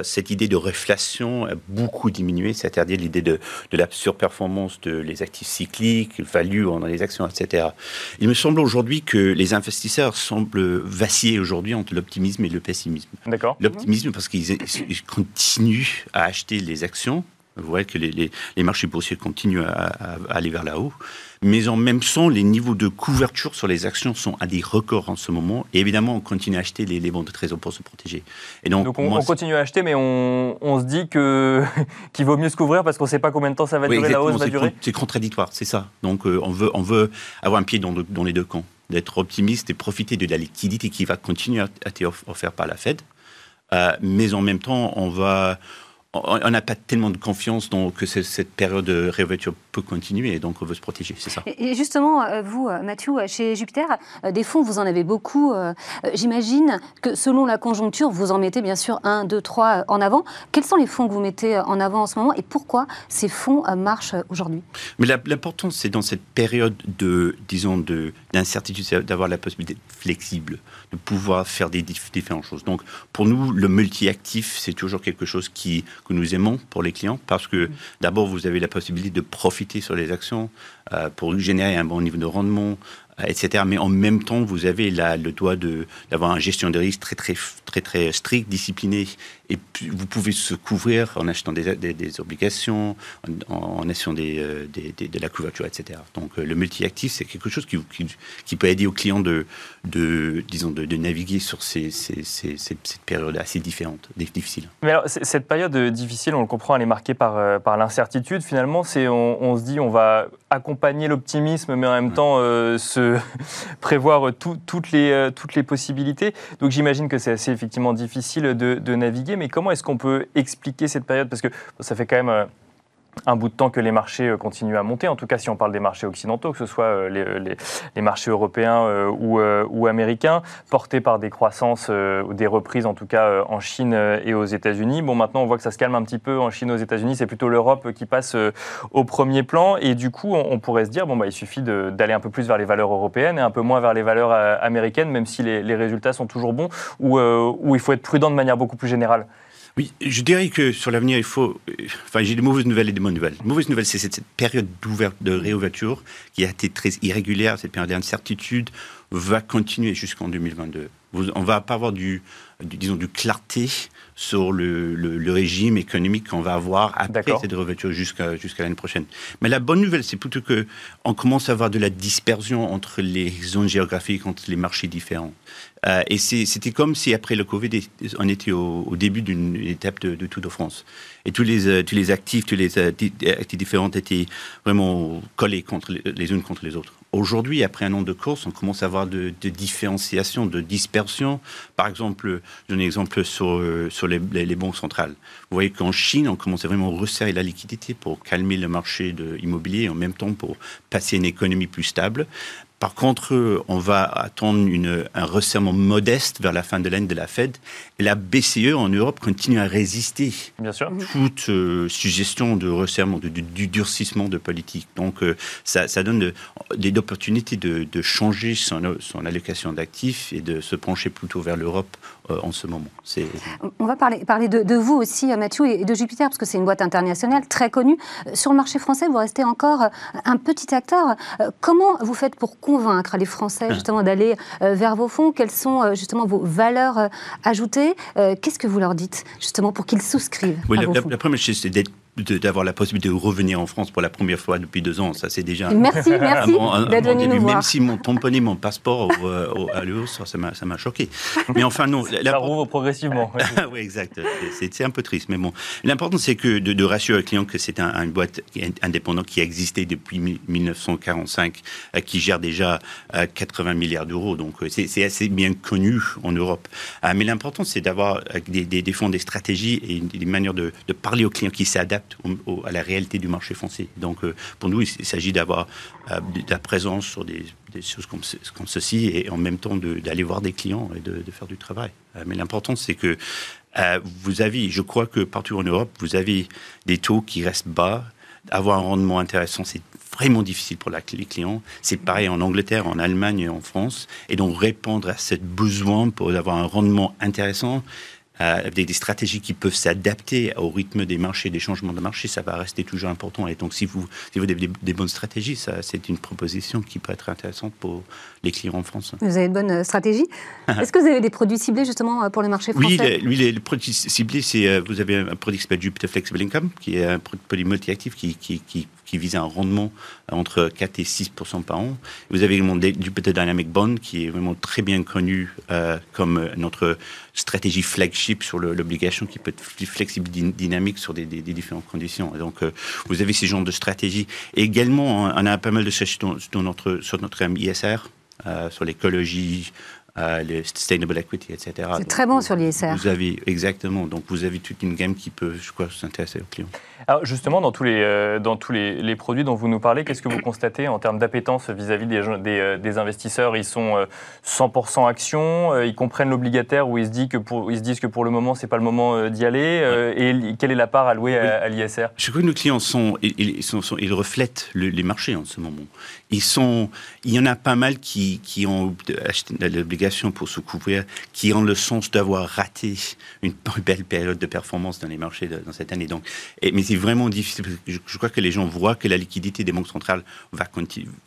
cette idée de réflation a beaucoup diminué, c'est-à-dire l'idée de, de, la surperformance de les actifs cycliques, value dans les actions, etc. Il me semble aujourd'hui que les investisseurs semblent vaciller aujourd'hui entre l'optimisme et le pessimisme. D'accord. L'optimisme parce qu'ils continuent à acheter les actions. Vous voyez que les, les, les marchés boursiers continuent à, à, aller vers là-haut mais en même temps, les niveaux de couverture sur les actions sont à des records en ce moment. Et évidemment, on continue à acheter les, les bons de trésor pour se protéger. Et donc, on, continue à acheter, mais on, on se dit que qu'il vaut mieux se couvrir parce qu'on ne sait pas combien de temps ça va durer, la hausse va durer. C'est contradictoire, c'est ça. Donc euh, on veut on veut avoir un pied dans, dans les deux camps, d'être optimiste et profiter de la liquidité qui va continuer à être offerte par la Fed. Euh, mais en même temps, on va on n'a pas tellement de confiance dans, que cette période de réouverture peut continuer et donc on veut se protéger, c'est ça. Et justement, euh, vous, euh, Mathieu, euh, chez Jupiter, des fonds, vous en avez beaucoup. J'imagine que selon la conjoncture, vous en mettez bien sûr un, deux, trois en avant. Quels sont les fonds que vous mettez en avant en ce moment et pourquoi ces fonds marchent aujourd'hui? Mais l'important, c'est dans cette période de, disons, d'incertitude, d'avoir la possibilité d'être flexible, de pouvoir faire des différentes choses. Donc, pour nous, le multi-actif, c'est toujours quelque chose qui que nous aimons pour les clients parce que d'abord, vous avez la possibilité de profiter sur les actions pour générer un bon niveau de rendement, etc. Mais en même temps, vous avez le droit d'avoir une gestion de risque très, très, très, très stricte, disciplinée. Et puis, vous pouvez se couvrir en achetant des, des, obligations, en, achetant des, euh, de la couverture, etc. Donc, euh, le multi-actif, c'est quelque chose qui, qui, peut aider aux clients de, de disons, de, naviguer sur ces, ces, ces, cette période assez différente, difficile. Mais alors, cette période difficile, on le comprend, elle est marquée par, euh, par l'incertitude. Finalement, c'est on, on, se dit, on va accompagner l'optimisme, mais en même temps se prévoir toutes, les, toutes les possibilités. Donc, j'imagine que c'est assez effectivement difficile de, de naviguer mais comment est-ce qu'on peut expliquer cette période? Parce que ça fait quand même euh, un bout de temps que les marchés euh, continuent à monter, en tout cas si on parle des marchés occidentaux, que ce soit euh, les, marchés européens ou, ou, américains, portés par des croissances ou des reprises en tout cas en Chine et aux États-Unis. Bon, maintenant on voit que ça se calme un petit peu en Chine aux États-Unis, c'est plutôt l'Europe qui passe au premier plan et du coup on, pourrait se dire, bon, bah, il suffit d'aller un peu plus vers les valeurs européennes et un peu moins vers les valeurs américaines, même si les, résultats sont toujours bons, ou, ou il faut être prudent de manière beaucoup plus générale. Oui, je dirais que sur l'avenir, il faut. Enfin, j'ai des mauvaises nouvelles et des bonnes nouvelles. Les mauvaises nouvelles, c'est cette période de réouverture qui a été très irrégulière, cette période d'incertitude va continuer jusqu'en 2022. On va pas avoir du, disons, du clarté sur le, le, régime économique qu'on va avoir après cette réouverture jusqu'à jusqu'à l'année prochaine. Mais la bonne nouvelle, c'est plutôt que on commence à avoir de la dispersion entre les zones géographiques, entre les marchés différents. Euh, et c'était comme si après le Covid, on était au, début d'une étape de, de, Tour de France. Et tous les, euh, tous les actifs, tous les euh, actifs différents étaient vraiment collés contre les, unes contre les autres. Aujourd'hui, après un an de course, on commence à avoir de, de différenciation, de dispersion. Par exemple, je donne un exemple sur, sur les, les, banques centrales. Vous voyez qu'en Chine, on commence à vraiment resserrer la liquidité pour calmer le marché de immobilier et en même temps pour passer une économie plus stable. Par contre, on va attendre un resserrement modeste vers la fin de l'année de la Fed. Et la BCE en Europe continue à résister. Bien sûr. Toute euh, suggestion de resserrement, de, du durcissement de politique. Donc, euh, ça, donne des opportunités de, changer son, son allocation d'actifs et de se pencher plutôt vers l'Europe euh, en ce moment. On va parler, parler de, vous aussi, euh, Mathieu, et de Jupiter, parce que c'est une boîte internationale très connue. Euh, sur le marché français, vous restez encore un petit acteur. Comment vous faites pour convaincre les Français justement d'aller vers vos fonds. Quelles sont justement vos valeurs ajoutées Qu'est-ce que vous leur dites justement pour qu'ils souscrivent à la, vos fonds? la première chose, c'est d'être d'avoir la possibilité de revenir en France pour la première fois depuis deux ans. Ça, c'est déjà. Merci, merci d'être venu nous voir. Même si mon tamponné mon passeport au, au, à l'euro, ça m'a, ça m'a choqué. Mais enfin, non. La, ça rouvre progressivement. oui, exact. C'est, un peu triste. Mais bon, l'important, c'est que de, rassurer le client que c'est un, une boîte indépendante qui a existé depuis 1945, euh, qui gère déjà 80 euh, milliards d'euros. Donc, euh, c'est, assez bien connu en Europe. Mais l'important, c'est d'avoir des, des, des fonds, des stratégies et des manières de, de parler aux clients qui à la réalité du marché français. Donc, euh, pour nous, il, s'agit d'avoir euh, de la présence sur des, choses comme, ceci et en même temps d'aller voir des clients et de, faire du travail. Euh, mais l'important, c'est que vous avez, je crois que partout en Europe, vous avez des taux qui restent bas. Avoir un rendement intéressant, c'est vraiment difficile pour les clients. C'est pareil en Angleterre, en Allemagne et en France. Et donc répondre à ce besoin pour avoir un rendement intéressant, avec des, stratégies qui peuvent s'adapter au rythme des marchés, des changements de marché, ça va rester toujours important. Et donc, si vous, si vous avez des, bonnes stratégies, ça, c'est une proposition qui peut être intéressante pour les clients en France. Vous avez une bonne euh, stratégie. Est-ce que vous avez des produits ciblés justement euh, pour le marché français? Oui, les, les, produits ciblés, c'est euh, vous avez un produit qui s'appelle Jupiter Flexible Income, qui est un produit multi-actif qui, qui, qui qui vise un rendement entre 4 et 6 par an. Vous avez également Jupiter Dynamic Bond, qui est vraiment très bien connu euh, comme notre stratégie flagship sur l'obligation qui peut être flexible, dynamique sur des, différentes conditions. Donc, euh, vous avez ces genres de stratégies. Et également, on a pas mal de stratégies sur notre, ISR, euh, sur l'écologie, euh, les sustainable equity, etc. C'est très bon sur l'ISR. Vous avez exactement. Donc vous avez toute une gamme qui peut, je crois, s'intéresser aux clients. Alors justement, dans tous les euh, dans tous les, les, produits dont vous nous parlez, qu'est-ce que vous constatez en termes d'appétence vis-à-vis des, des, euh, des, investisseurs? Ils sont 100% actions, ils comprennent l'obligataire ou ils se disent que pour ils se disent que pour le moment c'est pas le moment d'y aller. Et quelle est la part allouée à, l'ISR Je crois que nos clients sont ils, sont, ils reflètent les marchés en ce moment. Ils sont, il y en a pas mal qui, qui ont acheté l'obligation obligations pour se couvrir, qui ont le sens d'avoir raté une belle période de performance dans les marchés dans cette année. Donc, mais c'est vraiment difficile. Je, crois que les gens voient que la liquidité des banques centrales va,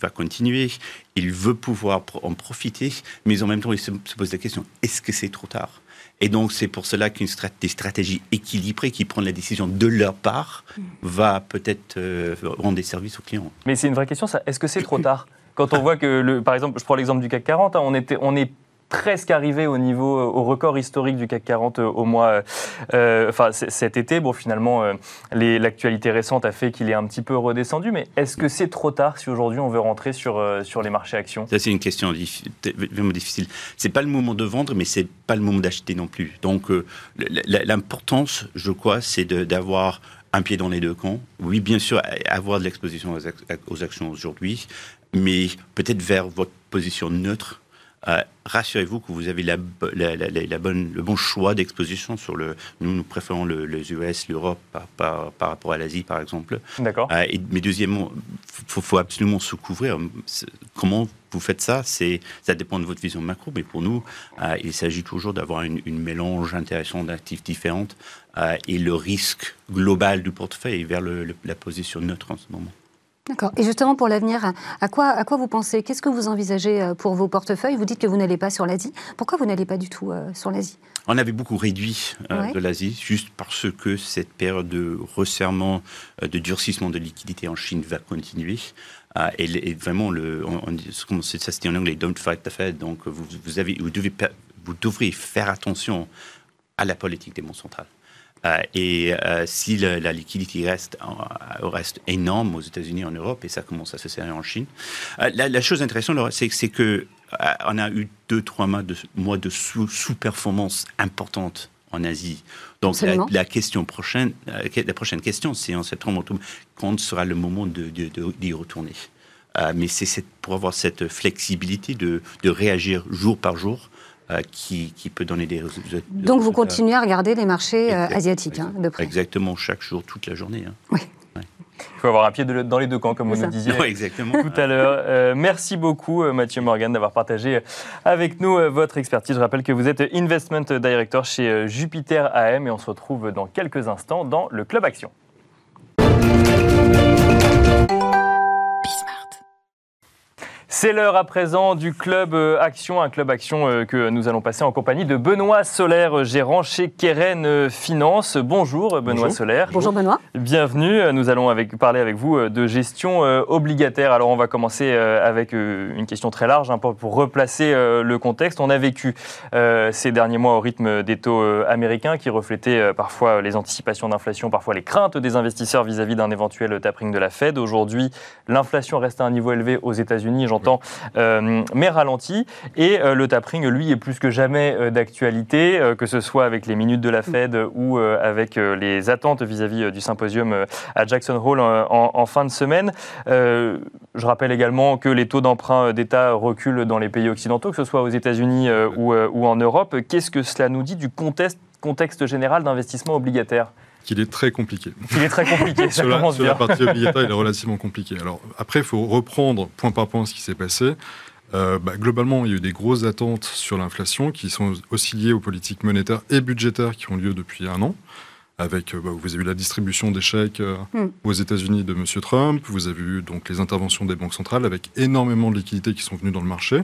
va continuer. Ils veulent pouvoir en profiter, mais en même temps, ils se, se posent la question est-ce que c'est trop tard? Et donc, c'est pour cela qu'une des stratégies équilibrées qui prennent la décision de leur part va peut-être euh, rendre des services aux clients. Mais c'est une vraie question, ça. Est-ce que c'est trop tard? Quand on voit que, le, par exemple, je prends l'exemple du CAC 40, hein, on, était, on est presque arrivé au niveau, euh, au record historique du CAC 40 euh, au mois, euh, enfin cet été. Bon, finalement, l'actualité récente a fait qu'il est un petit peu redescendu. Mais est-ce que c'est trop tard si aujourd'hui on veut rentrer sur sur les marchés actions? Ça, c'est une question vraiment difficile. C'est pas le moment de vendre, mais c'est pas le moment d'acheter non plus. Donc, l'importance, je crois, c'est d'avoir un pied dans les deux camps. Oui, bien sûr, avoir de l'exposition aux actions aujourd'hui, mais peut-être vers votre position neutre euh, rassurez-vous que vous avez la, bonne, le bon choix d'exposition sur le. Nous, nous préférons le, les US, l'Europe par, par, rapport à l'Asie, par exemple. D'accord. Euh, mais deuxièmement, il faut, absolument se couvrir. Comment vous faites ça? C'est ça dépend de votre vision macro, mais pour nous, euh, il s'agit toujours d'avoir une, mélange intéressant d'actifs différentes et le risque global du portefeuille vers la position neutre en ce moment. D'accord. Et justement, pour l'avenir, à quoi, à quoi vous pensez? Qu'est-ce que vous envisagez euh, pour vos portefeuilles? Vous dites que vous n'allez pas sur l'Asie. Pourquoi vous n'allez pas du tout euh, sur l'Asie? On avait beaucoup réduit euh, de l'Asie, juste parce que cette période de resserrement, de durcissement de liquidité en Chine va continuer. et, vraiment, le, on, ça se dit en anglais, don't fight the Fed. Donc, vous, vous, avez, vous, devez, vous devrez faire attention à la politique des banques centrales. Euh, et euh, si la liquidité reste, euh, reste énorme aux États-Unis, en Europe, et ça commence à se serrer en Chine, la, chose intéressante, c'est que on a eu deux, trois mois de, mois de sous-performance importante en Asie. Donc la, question prochaine, la prochaine question, c'est en septembre, octobre, quand sera le moment d'y de, de, retourner. mais c'est pour avoir cette flexibilité de réagir jour par jour euh, qui, peut donner des résultats. Donc vous continuez à regarder les marchés euh, asiatiques hein, de près Exactement, chaque jour, toute la journée. Hein. Oui. Il faut avoir un pied dans les deux camps, comme vous nous disiez exactement. tout à l'heure. Euh, merci beaucoup, Mathieu Morgan, d'avoir partagé avec nous votre expertise. Je rappelle que vous êtes Investment Director chez Jupiter AM et on se retrouve dans quelques instants dans le Club Action. C'est l'heure à présent du Club euh, Action, un Club Action euh, que nous allons passer en compagnie de Benoît Solaire, gérant chez Keren Finance. Bonjour Benoît Solaire. Bonjour Benoît. Bienvenue. Nous allons avec, parler avec vous de gestion euh, obligataire. Alors on va commencer avec une question très large hein, pour, replacer le contexte. On a vécu ces derniers mois au rythme des taux américains qui reflétaient parfois les anticipations d'inflation, parfois les craintes des investisseurs vis-à-vis d'un éventuel tapering de la Fed. Aujourd'hui, l'inflation reste à un niveau élevé aux États-Unis euh, mais ralenti. Et euh, le tapering, lui, est plus que jamais euh, d'actualité, que ce soit avec les minutes de la Fed ou avec les attentes vis-à-vis du symposium à Jackson Hole en, fin de semaine. je rappelle également que les taux d'emprunt d'État reculent dans les pays occidentaux, que ce soit aux États-Unis ou, ou, en Europe. Qu'est-ce que cela nous dit du contexte, contexte général d'investissement obligataire? Qu'il est très compliqué. Il est très compliqué, ça commence bien. la partie obligataire, il est relativement compliqué. Alors après, il faut reprendre point par point ce qui s'est passé. Euh, bah, globalement, il y a eu des grosses attentes sur l'inflation qui sont aussi liées aux politiques monétaires et budgétaires qui ont lieu depuis un an. Avec, euh, bah, vous avez eu la distribution des chèques euh, hmm. aux États-Unis de M. Trump, vous avez eu donc les interventions des banques centrales avec énormément de liquidités qui sont venues dans le marché.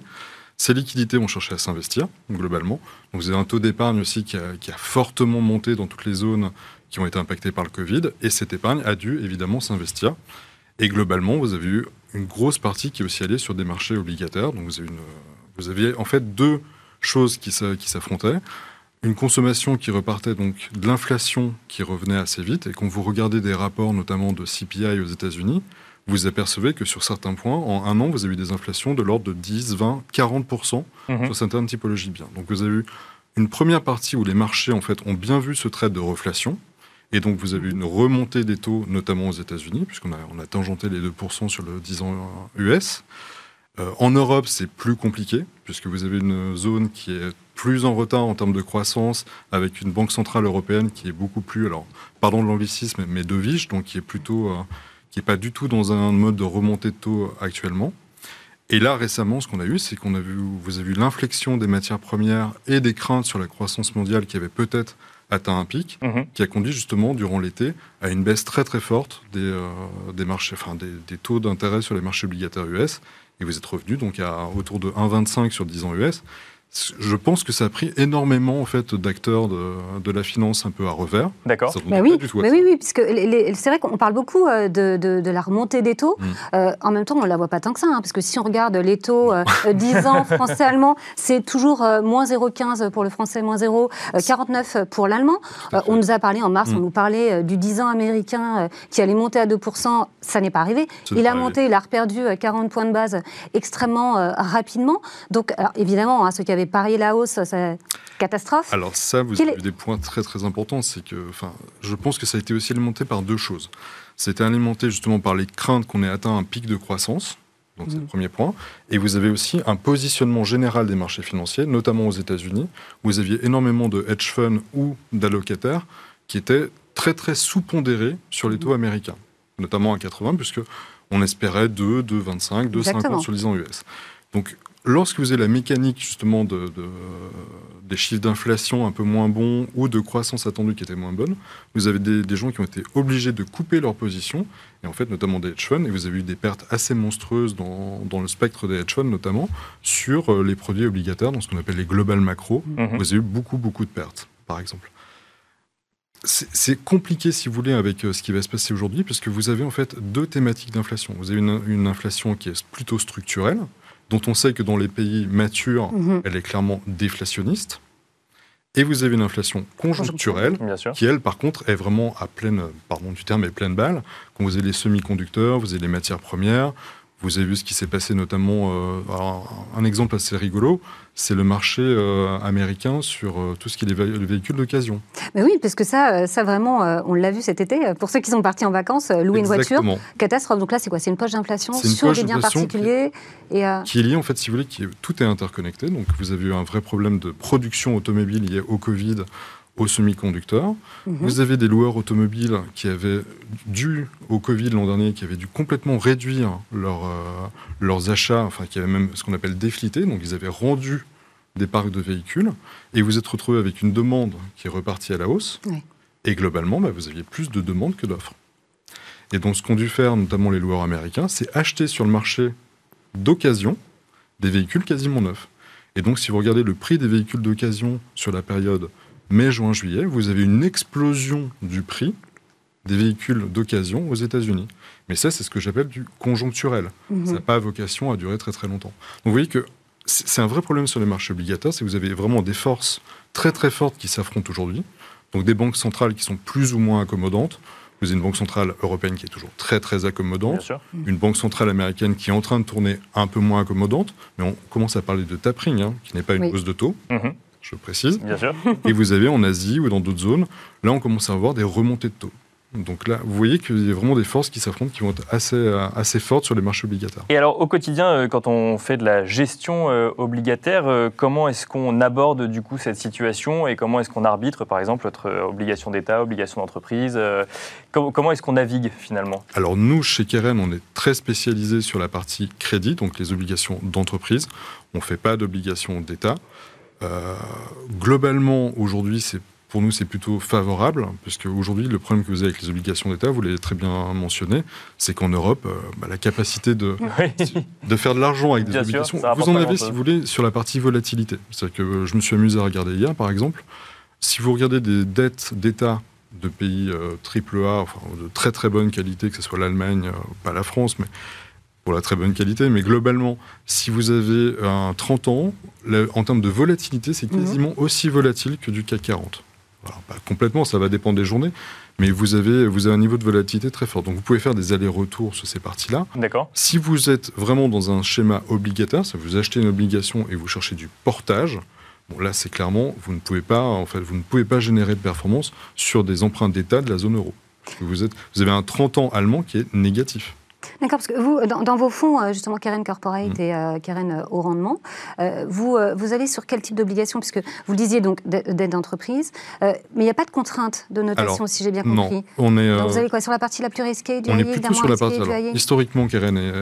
Ces liquidités ont cherché à s'investir, globalement. Donc vous avez un taux d'épargne aussi qui a, qui a, fortement monté dans toutes les zones qui ont été impactés par le Covid, et cette épargne a dû évidemment s'investir. Et globalement, vous avez eu une grosse partie qui est aussi allée sur des marchés obligataires. Donc vous, avez une, vous aviez en fait deux choses qui s'affrontaient. Une consommation qui repartait donc de l'inflation qui revenait assez vite. Et quand vous regardez des rapports notamment de CPI aux États-Unis, vous apercevez que sur certains points, en un an, vous avez eu des inflations de l'ordre de 10, 20, 40% sur certaines typologies de biens. Donc vous avez eu une première partie où les marchés en fait ont bien vu ce trait de reflation, et donc, vous avez une remontée des taux, notamment aux États-Unis, puisqu'on a, tangenté les 2% sur le 10 ans US. Euh, en Europe, c'est plus compliqué, puisque vous avez une zone qui est plus en retard en termes de croissance, avec une banque centrale européenne qui est beaucoup plus, alors, pardon de l'anglicisme, mais de donc qui est plutôt, euh, qui n'est pas du tout dans un mode de remontée de taux actuellement. Et là, récemment, ce qu'on a eu, c'est qu'on a vu, vous avez vu l'inflexion des matières premières et des craintes sur la croissance mondiale qui avait peut-être atteint un pic, mhm. qui a conduit justement durant l'été à une baisse très très forte des, euh, des marchés, enfin des, des taux d'intérêt sur les marchés obligataires US. Et vous êtes revenu donc à autour de 1,25 sur 10 ans US je pense que ça a pris énormément en fait d'acteurs de, la finance un peu à revers. D'accord. Mais oui, mais oui, oui, puisque c'est vrai qu'on parle beaucoup euh, de, la remontée des taux. Mm. Euh, en même temps, on ne la voit pas tant que ça, hein, parce que si on regarde les taux 10 euh, ans français-allemand, c'est toujours moins 0,15 pour le français, moins 0,49 pour l'allemand. on nous a parlé en mars, on mm. nous parlait du 10 ans américain qui allait monter à 2%. Ça n'est pas arrivé. Il a monté, il a reperdu 40 points de base extrêmement rapidement. Donc, évidemment, hein, ceux qui avaient parié la hausse, c'est catastrophe. Alors ça, vous avez des points très très importants. C'est que, enfin, je pense que ça a été aussi alimenté par deux choses. C'était alimenté justement par les craintes qu'on ait atteint un pic de croissance. Donc c'est le mmh. premier point. Et vous avez aussi un positionnement général des marchés financiers, notamment aux États-Unis, où vous aviez énormément de hedge funds ou d'allocataires qui étaient très très sous-pondérés sur les taux mmh. américains, notamment à 80, puisque on espérait 2, 2,25, 2,50 sur les ans US. Donc lorsque vous avez la mécanique justement de, des chiffres d'inflation un peu moins bons ou de croissance attendue qui était moins bonne, vous avez des, gens qui ont été obligés de couper leur position, et en fait notamment des hedge funds, et vous avez eu des pertes assez monstrueuses dans, le spectre des hedge funds notamment, sur euh, les produits obligataires, dans ce qu'on appelle les global macro, mhm. vous avez eu beaucoup beaucoup de pertes, par exemple. C'est compliqué, si vous voulez, avec euh, ce qui va se passer aujourd'hui, parce que vous avez en fait deux thématiques d'inflation. Vous avez une inflation qui est plutôt structurelle, dont on sait que dans les pays matures, mhm. elle est clairement déflationniste. Et vous avez une inflation conjoncturelle, qui elle, par contre, est vraiment à pleine, pardon du terme, est pleine balle. Quand vous avez les semi-conducteurs, vous avez les matières premières, vous avez vu ce qui s'est passé notamment, euh, un exemple assez rigolo, c'est le marché euh, américain sur euh, tout ce qui est les, véhicules d'occasion. Mais oui, parce que ça, ça vraiment, on l'a vu cet été, pour ceux qui sont partis en vacances, louer une voiture, catastrophe. Donc là, c'est quoi? C'est une poche d'inflation sur des biens particuliers qui, et, qui est liée, en fait, si vous voulez, qui tout est interconnecté. Donc vous avez eu un vrai problème de production automobile lié au Covid aux semi-conducteurs. Mhm. Vous avez des loueurs automobiles qui avaient dû au Covid l'an dernier, qui avaient dû complètement réduire leur, euh, leurs achats, enfin qui avaient même ce qu'on appelle déflité, donc ils avaient rendu des parcs de véhicules, et vous êtes retrouvé avec une demande qui est repartie à la hausse, et globalement, bah, vous aviez plus de demandes que d'offres. Et donc ce qu'ont dû faire notamment les loueurs américains, c'est acheter sur le marché d'occasion des véhicules quasiment neufs. Et donc si vous regardez le prix des véhicules d'occasion sur la période mai, juin, juillet, vous avez une explosion du prix des véhicules d'occasion aux États-Unis. Mais ça, c'est ce que j'appelle du conjoncturel. Mhm. Ça n'a pas vocation à durer très très longtemps. Donc vous voyez que c'est un vrai problème sur les marchés obligataires, c'est que vous avez vraiment des forces très très fortes qui s'affrontent aujourd'hui. Donc des banques centrales qui sont plus ou moins accommodantes. Vous avez une banque centrale européenne qui est toujours très très accommodante, une banque centrale américaine qui est en train de tourner un peu moins accommodante, mais on commence à parler de tapering, hein, qui n'est pas une hausse de taux. Mhm je précise. Bien sûr. Et vous avez en Asie ou dans d'autres zones, là on commence à avoir des remontées de taux. Donc là, vous voyez qu'il y a vraiment des forces qui s'affrontent, qui vont être assez, euh, assez fortes sur les marchés obligataires. Et alors, au quotidien, euh, quand on fait de la gestion euh, obligataire, comment est-ce qu'on aborde du coup cette situation et comment est-ce qu'on arbitre, par exemple, notre obligation d'État, obligation d'entreprise Comment est-ce qu'on navigue finalement? Alors nous, chez Keren, on est très spécialisé sur la partie crédit, donc les obligations d'entreprise. On ne fait pas d'obligations d'État. Euh, globalement, aujourd'hui, c'est pour nous, c'est plutôt favorable, puisque aujourd'hui, le problème que vous avez avec les obligations d'État, vous l'avez très bien mentionné, c'est qu'en Europe, euh, bah, la capacité de, de faire de l'argent avec des obligations, vous en avez, si vous voulez, sur la partie volatilité. C'est-à-dire que euh, je me suis amusé à regarder hier, par exemple, si vous regardez des dettes d'État de pays triple A, enfin, de très très bonne qualité, que ce soit l'Allemagne, pas la France, mais pour la très bonne qualité, mais globalement, si vous avez un 30 ans, en termes de volatilité, c'est mhm. quasiment aussi volatile que du CAC 40. pas complètement, ça va dépendre des journées, mais vous avez, vous avez un niveau de volatilité très fort. Donc vous pouvez faire des allers-retours sur ces parties-là. D'accord. Si vous êtes vraiment dans un schéma obligataire, ça vous achetez une obligation et vous cherchez du portage, bon là c'est clairement, vous ne pouvez pas, en fait, vous ne pouvez pas générer de performance sur des emprunts d'État de la zone euro. Vous, êtes, vous avez un 30 ans allemand qui est négatif. D'accord, parce que vous, dans, vos fonds, euh, justement, Karen Corporate mm. et euh, Karen euh, au rendement, vous, vous allez sur quel type d'obligation? Puisque vous le disiez, donc, d'aide d'entreprise, mais il n'y a pas de contrainte de notation, si j'ai bien compris. Non, on est, donc vous allez quoi Sur la partie la plus risquée du On est plutôt sur la partie. historiquement, Karen est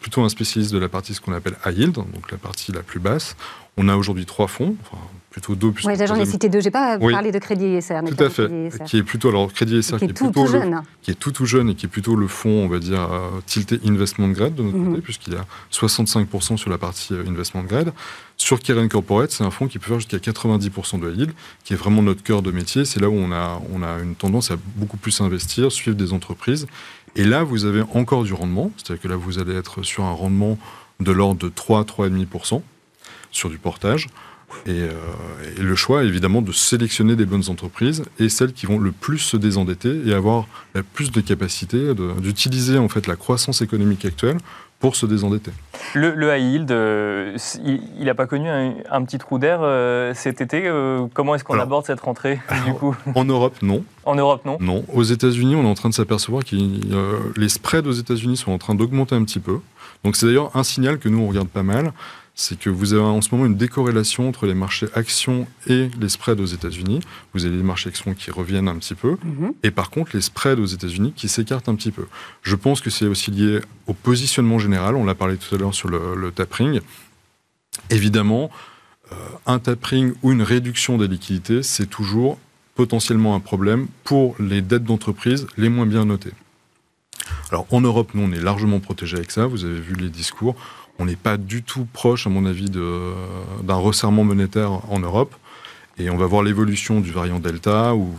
plutôt un spécialiste de la partie ce qu'on appelle high yield, donc la partie la plus basse. On a aujourd'hui trois fonds, enfin, plutôt deux. Oui, j'en ai cité deux. Je n'ai pas parlé de Crédit ISR. Tout à fait. Qui est plutôt, alors Crédit ISR, qui, est, tout, plutôt jeune. qui est tout, tout jeune et qui est plutôt le fonds, on va dire, euh, tilté investment grade de notre mhm. côté, puisqu'il y a 65% sur la partie euh, investment grade. Sur Keren Corporate, c'est un fonds qui peut faire jusqu'à 90% de yield, qui est vraiment notre cœur de métier. C'est là où on a, on a une tendance à beaucoup plus investir, suivre des entreprises. Et là, vous avez encore du rendement. C'est-à-dire que là, vous allez être sur un rendement de l'ordre de 3, 3,5% sur du portage. Euh, et, le choix, évidemment, de sélectionner des bonnes entreprises et celles qui vont le plus se désendetter et avoir la plus de capacité d'utiliser en fait la croissance économique actuelle pour se désendetter. Le, le high yield, euh, il n'a pas connu un, petit trou d'air euh, cet été. comment est-ce qu'on aborde cette rentrée du coup? En Europe, non. En Europe, non Non. Aux États-Unis, on est en train de s'apercevoir que les spreads aux États-Unis sont en train d'augmenter un petit peu. Donc c'est d'ailleurs un signal que nous on regarde pas mal c'est que vous avez en ce moment une décorrélation entre les marchés actions et les spreads aux États-Unis. Vous avez les marchés actions qui reviennent un petit peu, mhm. et par contre les spreads aux États-Unis qui s'écartent un petit peu. Je pense que c'est aussi lié au positionnement général. On l'a parlé tout à l'heure sur le, tapering. Évidemment, euh, un tapering ou une réduction des liquidités, c'est toujours potentiellement un problème pour les dettes d'entreprise les moins bien notées. Alors en Europe, nous, on est largement protégé avec ça. Vous avez vu les discours. On n'est pas du tout proche, à mon avis, d'un resserrement monétaire en Europe. Et on va voir l'évolution du variant Delta ou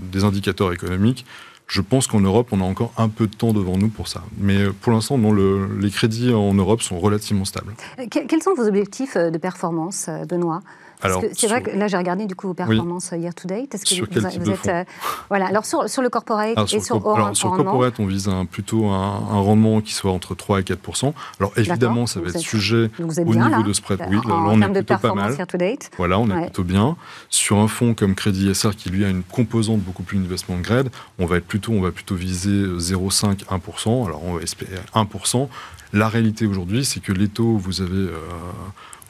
des indicateurs économiques. Je pense qu'en Europe, on a encore un peu de temps devant nous pour ça. Mais euh, pour l'instant, les crédits en Europe sont relativement stables. Euh, quels sont vos objectifs euh, de performance, Benoît? C'est vrai que là, j'ai regardé du coup vos performances euh, year to date. Est-ce que sur vous, vous êtes, euh, voilà. Alors sur, sur, le corporate et sur, sur, alors, sur corporate, on vise un, plutôt un, rendement qui soit entre 3 et 4 Alors évidemment, ça va être sujet au niveau de spread. Oui, là, on est plutôt pas mal. Year to date. Voilà, on est plutôt bien. Sur un fonds comme Crédit SR qui lui a une composante beaucoup plus investment grade, on va être plutôt, on va plutôt viser 0,5 1% Alors on va espérer 1 La réalité aujourd'hui, c'est que les taux, vous avez euh,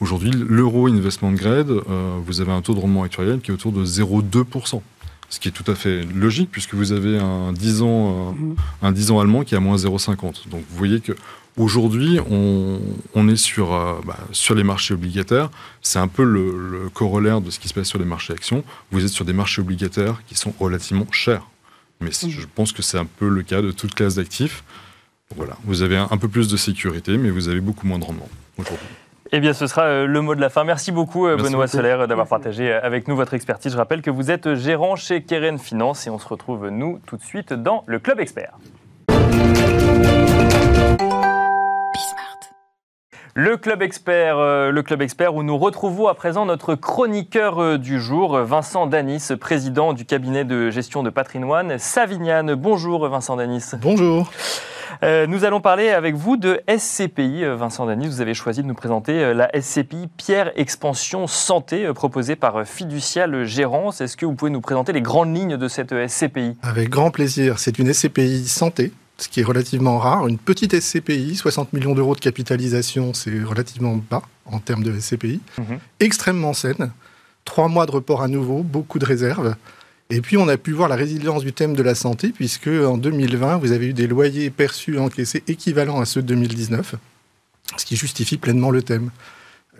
Aujourd'hui, l'euro investment grade, euh, vous avez un taux de rendement actuel qui est autour de 0,2%. Ce qui est tout à fait logique puisque vous avez un 10 ans, euh, mhm. un 10 ans allemand qui est à moins 0,50. Donc vous voyez que aujourd'hui, on, est sur, euh, bah, sur les marchés obligataires. C'est un peu le, corollaire de ce qui se passe sur les marchés actions. Vous êtes sur des marchés obligataires qui sont relativement chers. Mais je pense que c'est un peu le cas de toute classe d'actifs. Voilà, vous avez un, peu plus de sécurité, mais vous avez beaucoup moins de rendement aujourd'hui. Eh bien, ce sera euh, le mot de la fin. Merci beaucoup, euh, Benoît Solaire, d'avoir partagé euh, avec nous votre expertise. Je rappelle que vous êtes gérant chez Keren Finance et on se retrouve, nous, tout de suite dans le Club Expert. Le club expert, le club expert où nous retrouvons à présent notre chroniqueur du jour, Vincent Danis, président du cabinet de gestion de patrimoine Savignane. Bonjour Vincent Danis. Bonjour. Euh, nous allons parler avec vous de SCPI. Euh, Vincent Danis, vous avez choisi de nous présenter euh, la SCPI Pierre Expansion Santé proposée par Fiducial Gérance. Est-ce que vous pouvez nous présenter les grandes lignes de cette SCPI Avec grand plaisir. C'est une SCPI santé ce qui est relativement rare. Une petite SCPI, 60 millions d'euros de capitalisation, c'est relativement bas en termes de SCPI. Mhm. Extrêmement saine. Trois mois de report à nouveau, beaucoup de réserves. Et puis, on a pu voir la résilience du thème de la santé, puisque en 2020, vous avez eu des loyers perçus encaissés équivalents à ceux de 2019, ce qui justifie pleinement le thème.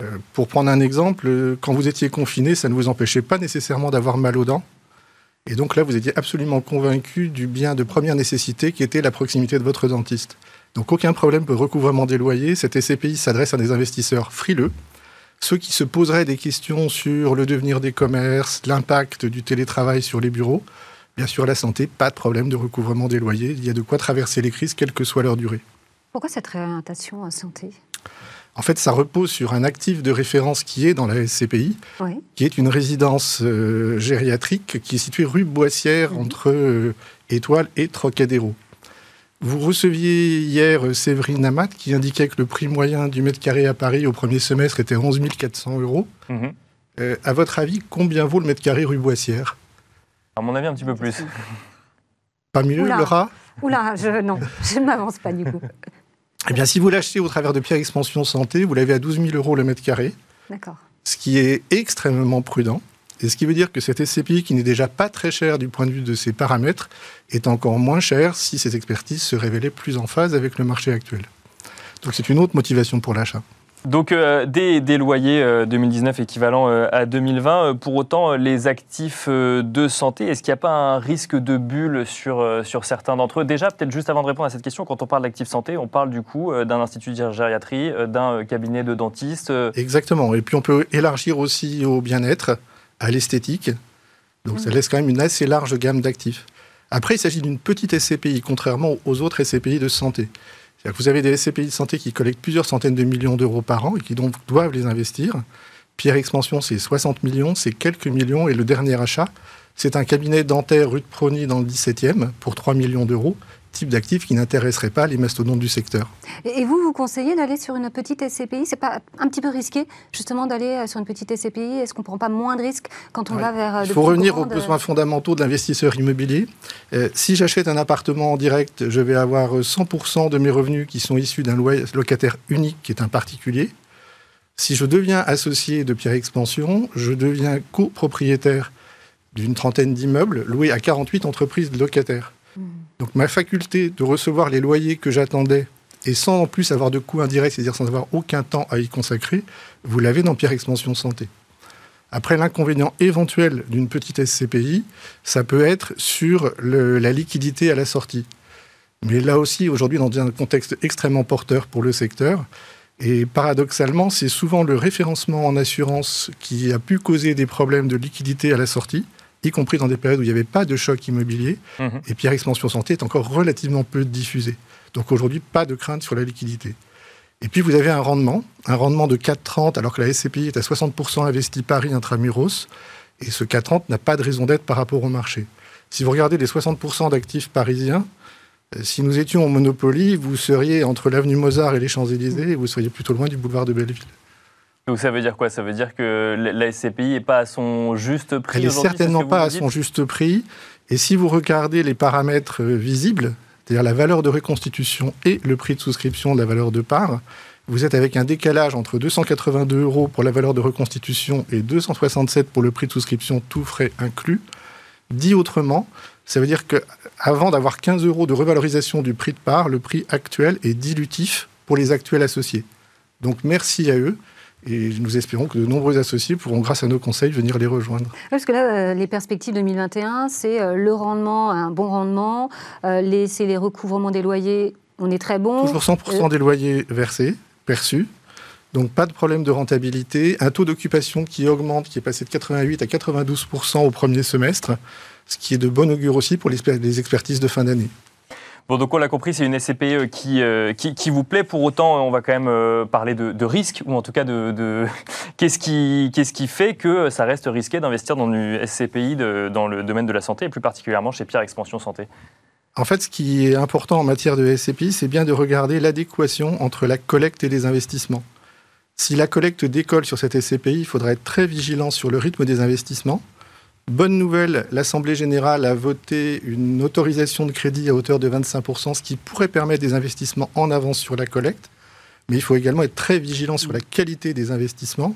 Euh, pour prendre un exemple, quand vous étiez confiné, ça ne vous empêchait pas nécessairement d'avoir mal aux dents. Et donc là, vous étiez absolument convaincu du bien de première nécessité qui était la proximité de votre dentiste. Donc aucun problème pour le recouvrement des loyers. Cette SCPI s'adresse à des investisseurs frileux ceux qui se poseraient des questions sur le devenir des commerces, l'impact du télétravail sur les bureaux, bien sûr la santé, pas de problème de recouvrement des loyers, il y a de quoi traverser les crises, quelle que soit leur durée. Pourquoi cette réorientation en santé? En fait, ça repose sur un actif de référence qui est dans la SCPI, qui est une résidence euh, gériatrique qui est située rue Boissière mhm. entre euh, Étoile et Trocadéro. Vous receviez hier euh, Séverine Amat qui indiquait que le prix moyen du mètre carré à Paris au premier semestre était 11 400 euros. Mhm. Euh, à votre avis, combien vaut le mètre carré rue Boissière? À mon avis, un petit peu plus. Pas mieux, Laura? Oula, je, non, je ne m'avance pas du coup. Eh bien, si vous l'achetez au travers de Pierre Expansion Santé, vous l'avez à 12 000 euros le mètre carré. D'accord. Ce qui est extrêmement prudent. Et ce qui veut dire que cette SCPI, qui n'est déjà pas très cher du point de vue de ses paramètres, est encore moins cher si ces expertises se révélaient plus en phase avec le marché actuel. Donc c'est une autre motivation pour l'achat. Donc euh, des, loyers 2019 euh, équivalents euh, à 2020. pour autant, les actifs de santé, est-ce qu'il n'y a pas un risque de bulle sur, sur certains d'entre eux? Déjà, peut-être juste avant de répondre à cette question, quand on parle d'actifs santé, on parle du coup d'un institut de gériatrie, d'un cabinet de dentiste. Exactement. Et puis on peut élargir aussi au bien-être, à l'esthétique. Donc ça mmh. laisse quand même une assez large gamme d'actifs. Après, il s'agit d'une petite SCPI, contrairement aux autres SCPI de santé. Vous avez des SCPI de santé qui collectent plusieurs centaines de millions d'euros par an et qui donc doivent les investir. Pierre Expansion, c'est 60 millions, c'est quelques millions. Et le dernier achat, c'est un cabinet dentaire rue de Prony dans le 17e pour 3 millions d'euros type d'actifs qui n'intéresserait pas les mastodontes du secteur. Et vous, vous conseillez d'aller sur une petite SCPI C'est pas un petit peu risqué, justement, d'aller euh, sur une petite SCPI Est-ce qu'on ne prend pas moins de risques quand on va vers. Euh, Il faut revenir aux besoins fondamentaux de l'investisseur immobilier. Euh, si j'achète un appartement en direct, je vais avoir 100% de mes revenus qui sont issus d'un locataire unique qui est un particulier. Si je deviens associé de Pierre Expansion, je deviens copropriétaire d'une trentaine d'immeubles loués à 48 entreprises de locataires. Donc ma faculté de recevoir les loyers que j'attendais et sans en plus avoir de coûts indirects, c'est-à-dire sans avoir aucun temps à y consacrer, vous l'avez dans Pierre Expansion Santé. Après, l'inconvénient éventuel d'une petite SCPI, ça peut être sur la liquidité à la sortie. Mais là aussi, aujourd'hui, dans un contexte extrêmement porteur pour le secteur, et paradoxalement, c'est souvent le référencement en assurance qui a pu causer des problèmes de liquidité à la sortie y compris dans des périodes où il n'y avait pas de choc immobilier. Mhm. Et Pierre Expansion Santé est encore relativement peu diffusé. Donc aujourd'hui, pas de crainte sur la liquidité. Et puis vous avez un rendement, un rendement de 4,30 alors que la SCPI est à 60% investi Paris intramuros. Et ce 4,30 n'a pas de raison d'être par rapport au marché. Si vous regardez les 60% d'actifs parisiens, euh, si nous étions en Monopoly, vous seriez entre l'avenue Mozart et les Champs-Élysées et vous seriez plutôt loin du boulevard de Belleville. Donc ça veut dire quoi? Ça veut dire que la SCPI n'est pas à son juste prix Elle n'est certainement pas à son juste prix. Et si vous regardez les paramètres euh, visibles, c'est-à-dire la valeur de reconstitution et le prix de souscription de la valeur de part, vous êtes avec un décalage entre 282 euros pour la valeur de reconstitution et 267 pour le prix de souscription, tout frais inclus. Dit autrement, ça veut dire qu'avant d'avoir 15 euros de revalorisation du prix de part, le prix actuel est dilutif pour les actuels associés. Donc merci à eux. Et nous espérons que de nombreux associés pourront, grâce à nos conseils, venir les rejoindre. Parce que là, euh, les perspectives 2021, c'est euh, le rendement, un bon rendement, euh, c'est les recouvrements des loyers, on est très bon. Toujours 100% des loyers versés, perçus. Donc pas de problème de rentabilité. Un taux d'occupation qui augmente, qui est passé de 88 à 92% au premier semestre, ce qui est de bon augure aussi pour les expertises de fin d'année. Bon, donc on l'a compris, c'est une SCPE euh, qui, qui, vous plaît. Pour autant, on va quand même euh, parler de, de risque, ou en tout cas de, qu'est-ce qui, qu'est-ce qui fait que ça reste risqué d'investir dans une SCPI dans le domaine de la santé, et plus particulièrement chez Pierre Expansion Santé en fait, ce qui est important en matière de SCPI, c'est bien de regarder l'adéquation entre la collecte et les investissements. Si la collecte décolle sur cette SCPI, il faudra être très vigilant sur le rythme des investissements. Bonne nouvelle, l'Assemblée générale a voté une autorisation de crédit à hauteur de 25%, ce qui pourrait permettre des investissements en avance sur la collecte. Mais il faut également être très vigilant sur la qualité des investissements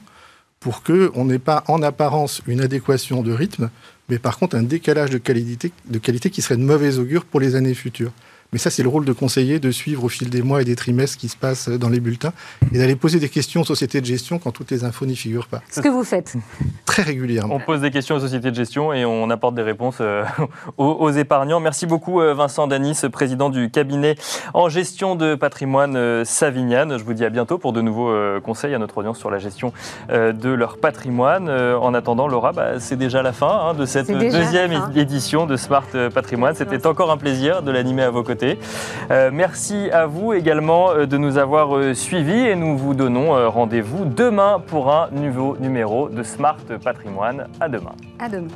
pour qu'on n'ait pas en apparence une adéquation de rythme, mais par contre un décalage de qualité, de qualité qui serait de mauvais augure pour les années futures. Mais ça, c'est le rôle de conseiller, de suivre au fil des mois et des trimestres ce qui se passe dans les bulletins et d'aller poser des questions aux sociétés de gestion quand toutes les infos n'y figurent pas. Ce que vous faites Très régulièrement. On pose des questions aux sociétés de gestion et on apporte des réponses euh, aux, épargnants. Merci beaucoup, euh, Vincent Danis, président du cabinet en gestion de patrimoine euh, Savignane. Je vous dis à bientôt pour de nouveaux conseils à notre audience sur la gestion de leur patrimoine. En attendant, Laura, bah, c'est déjà la fin hein, de cette deuxième édition de Smart Patrimoine. C'était encore un plaisir de l'animer à vos côtés. Euh, merci à vous également euh, de nous avoir euh, suivis et nous vous donnons rendez-vous demain pour un nouveau numéro de Smart Patrimoine. À. À demain.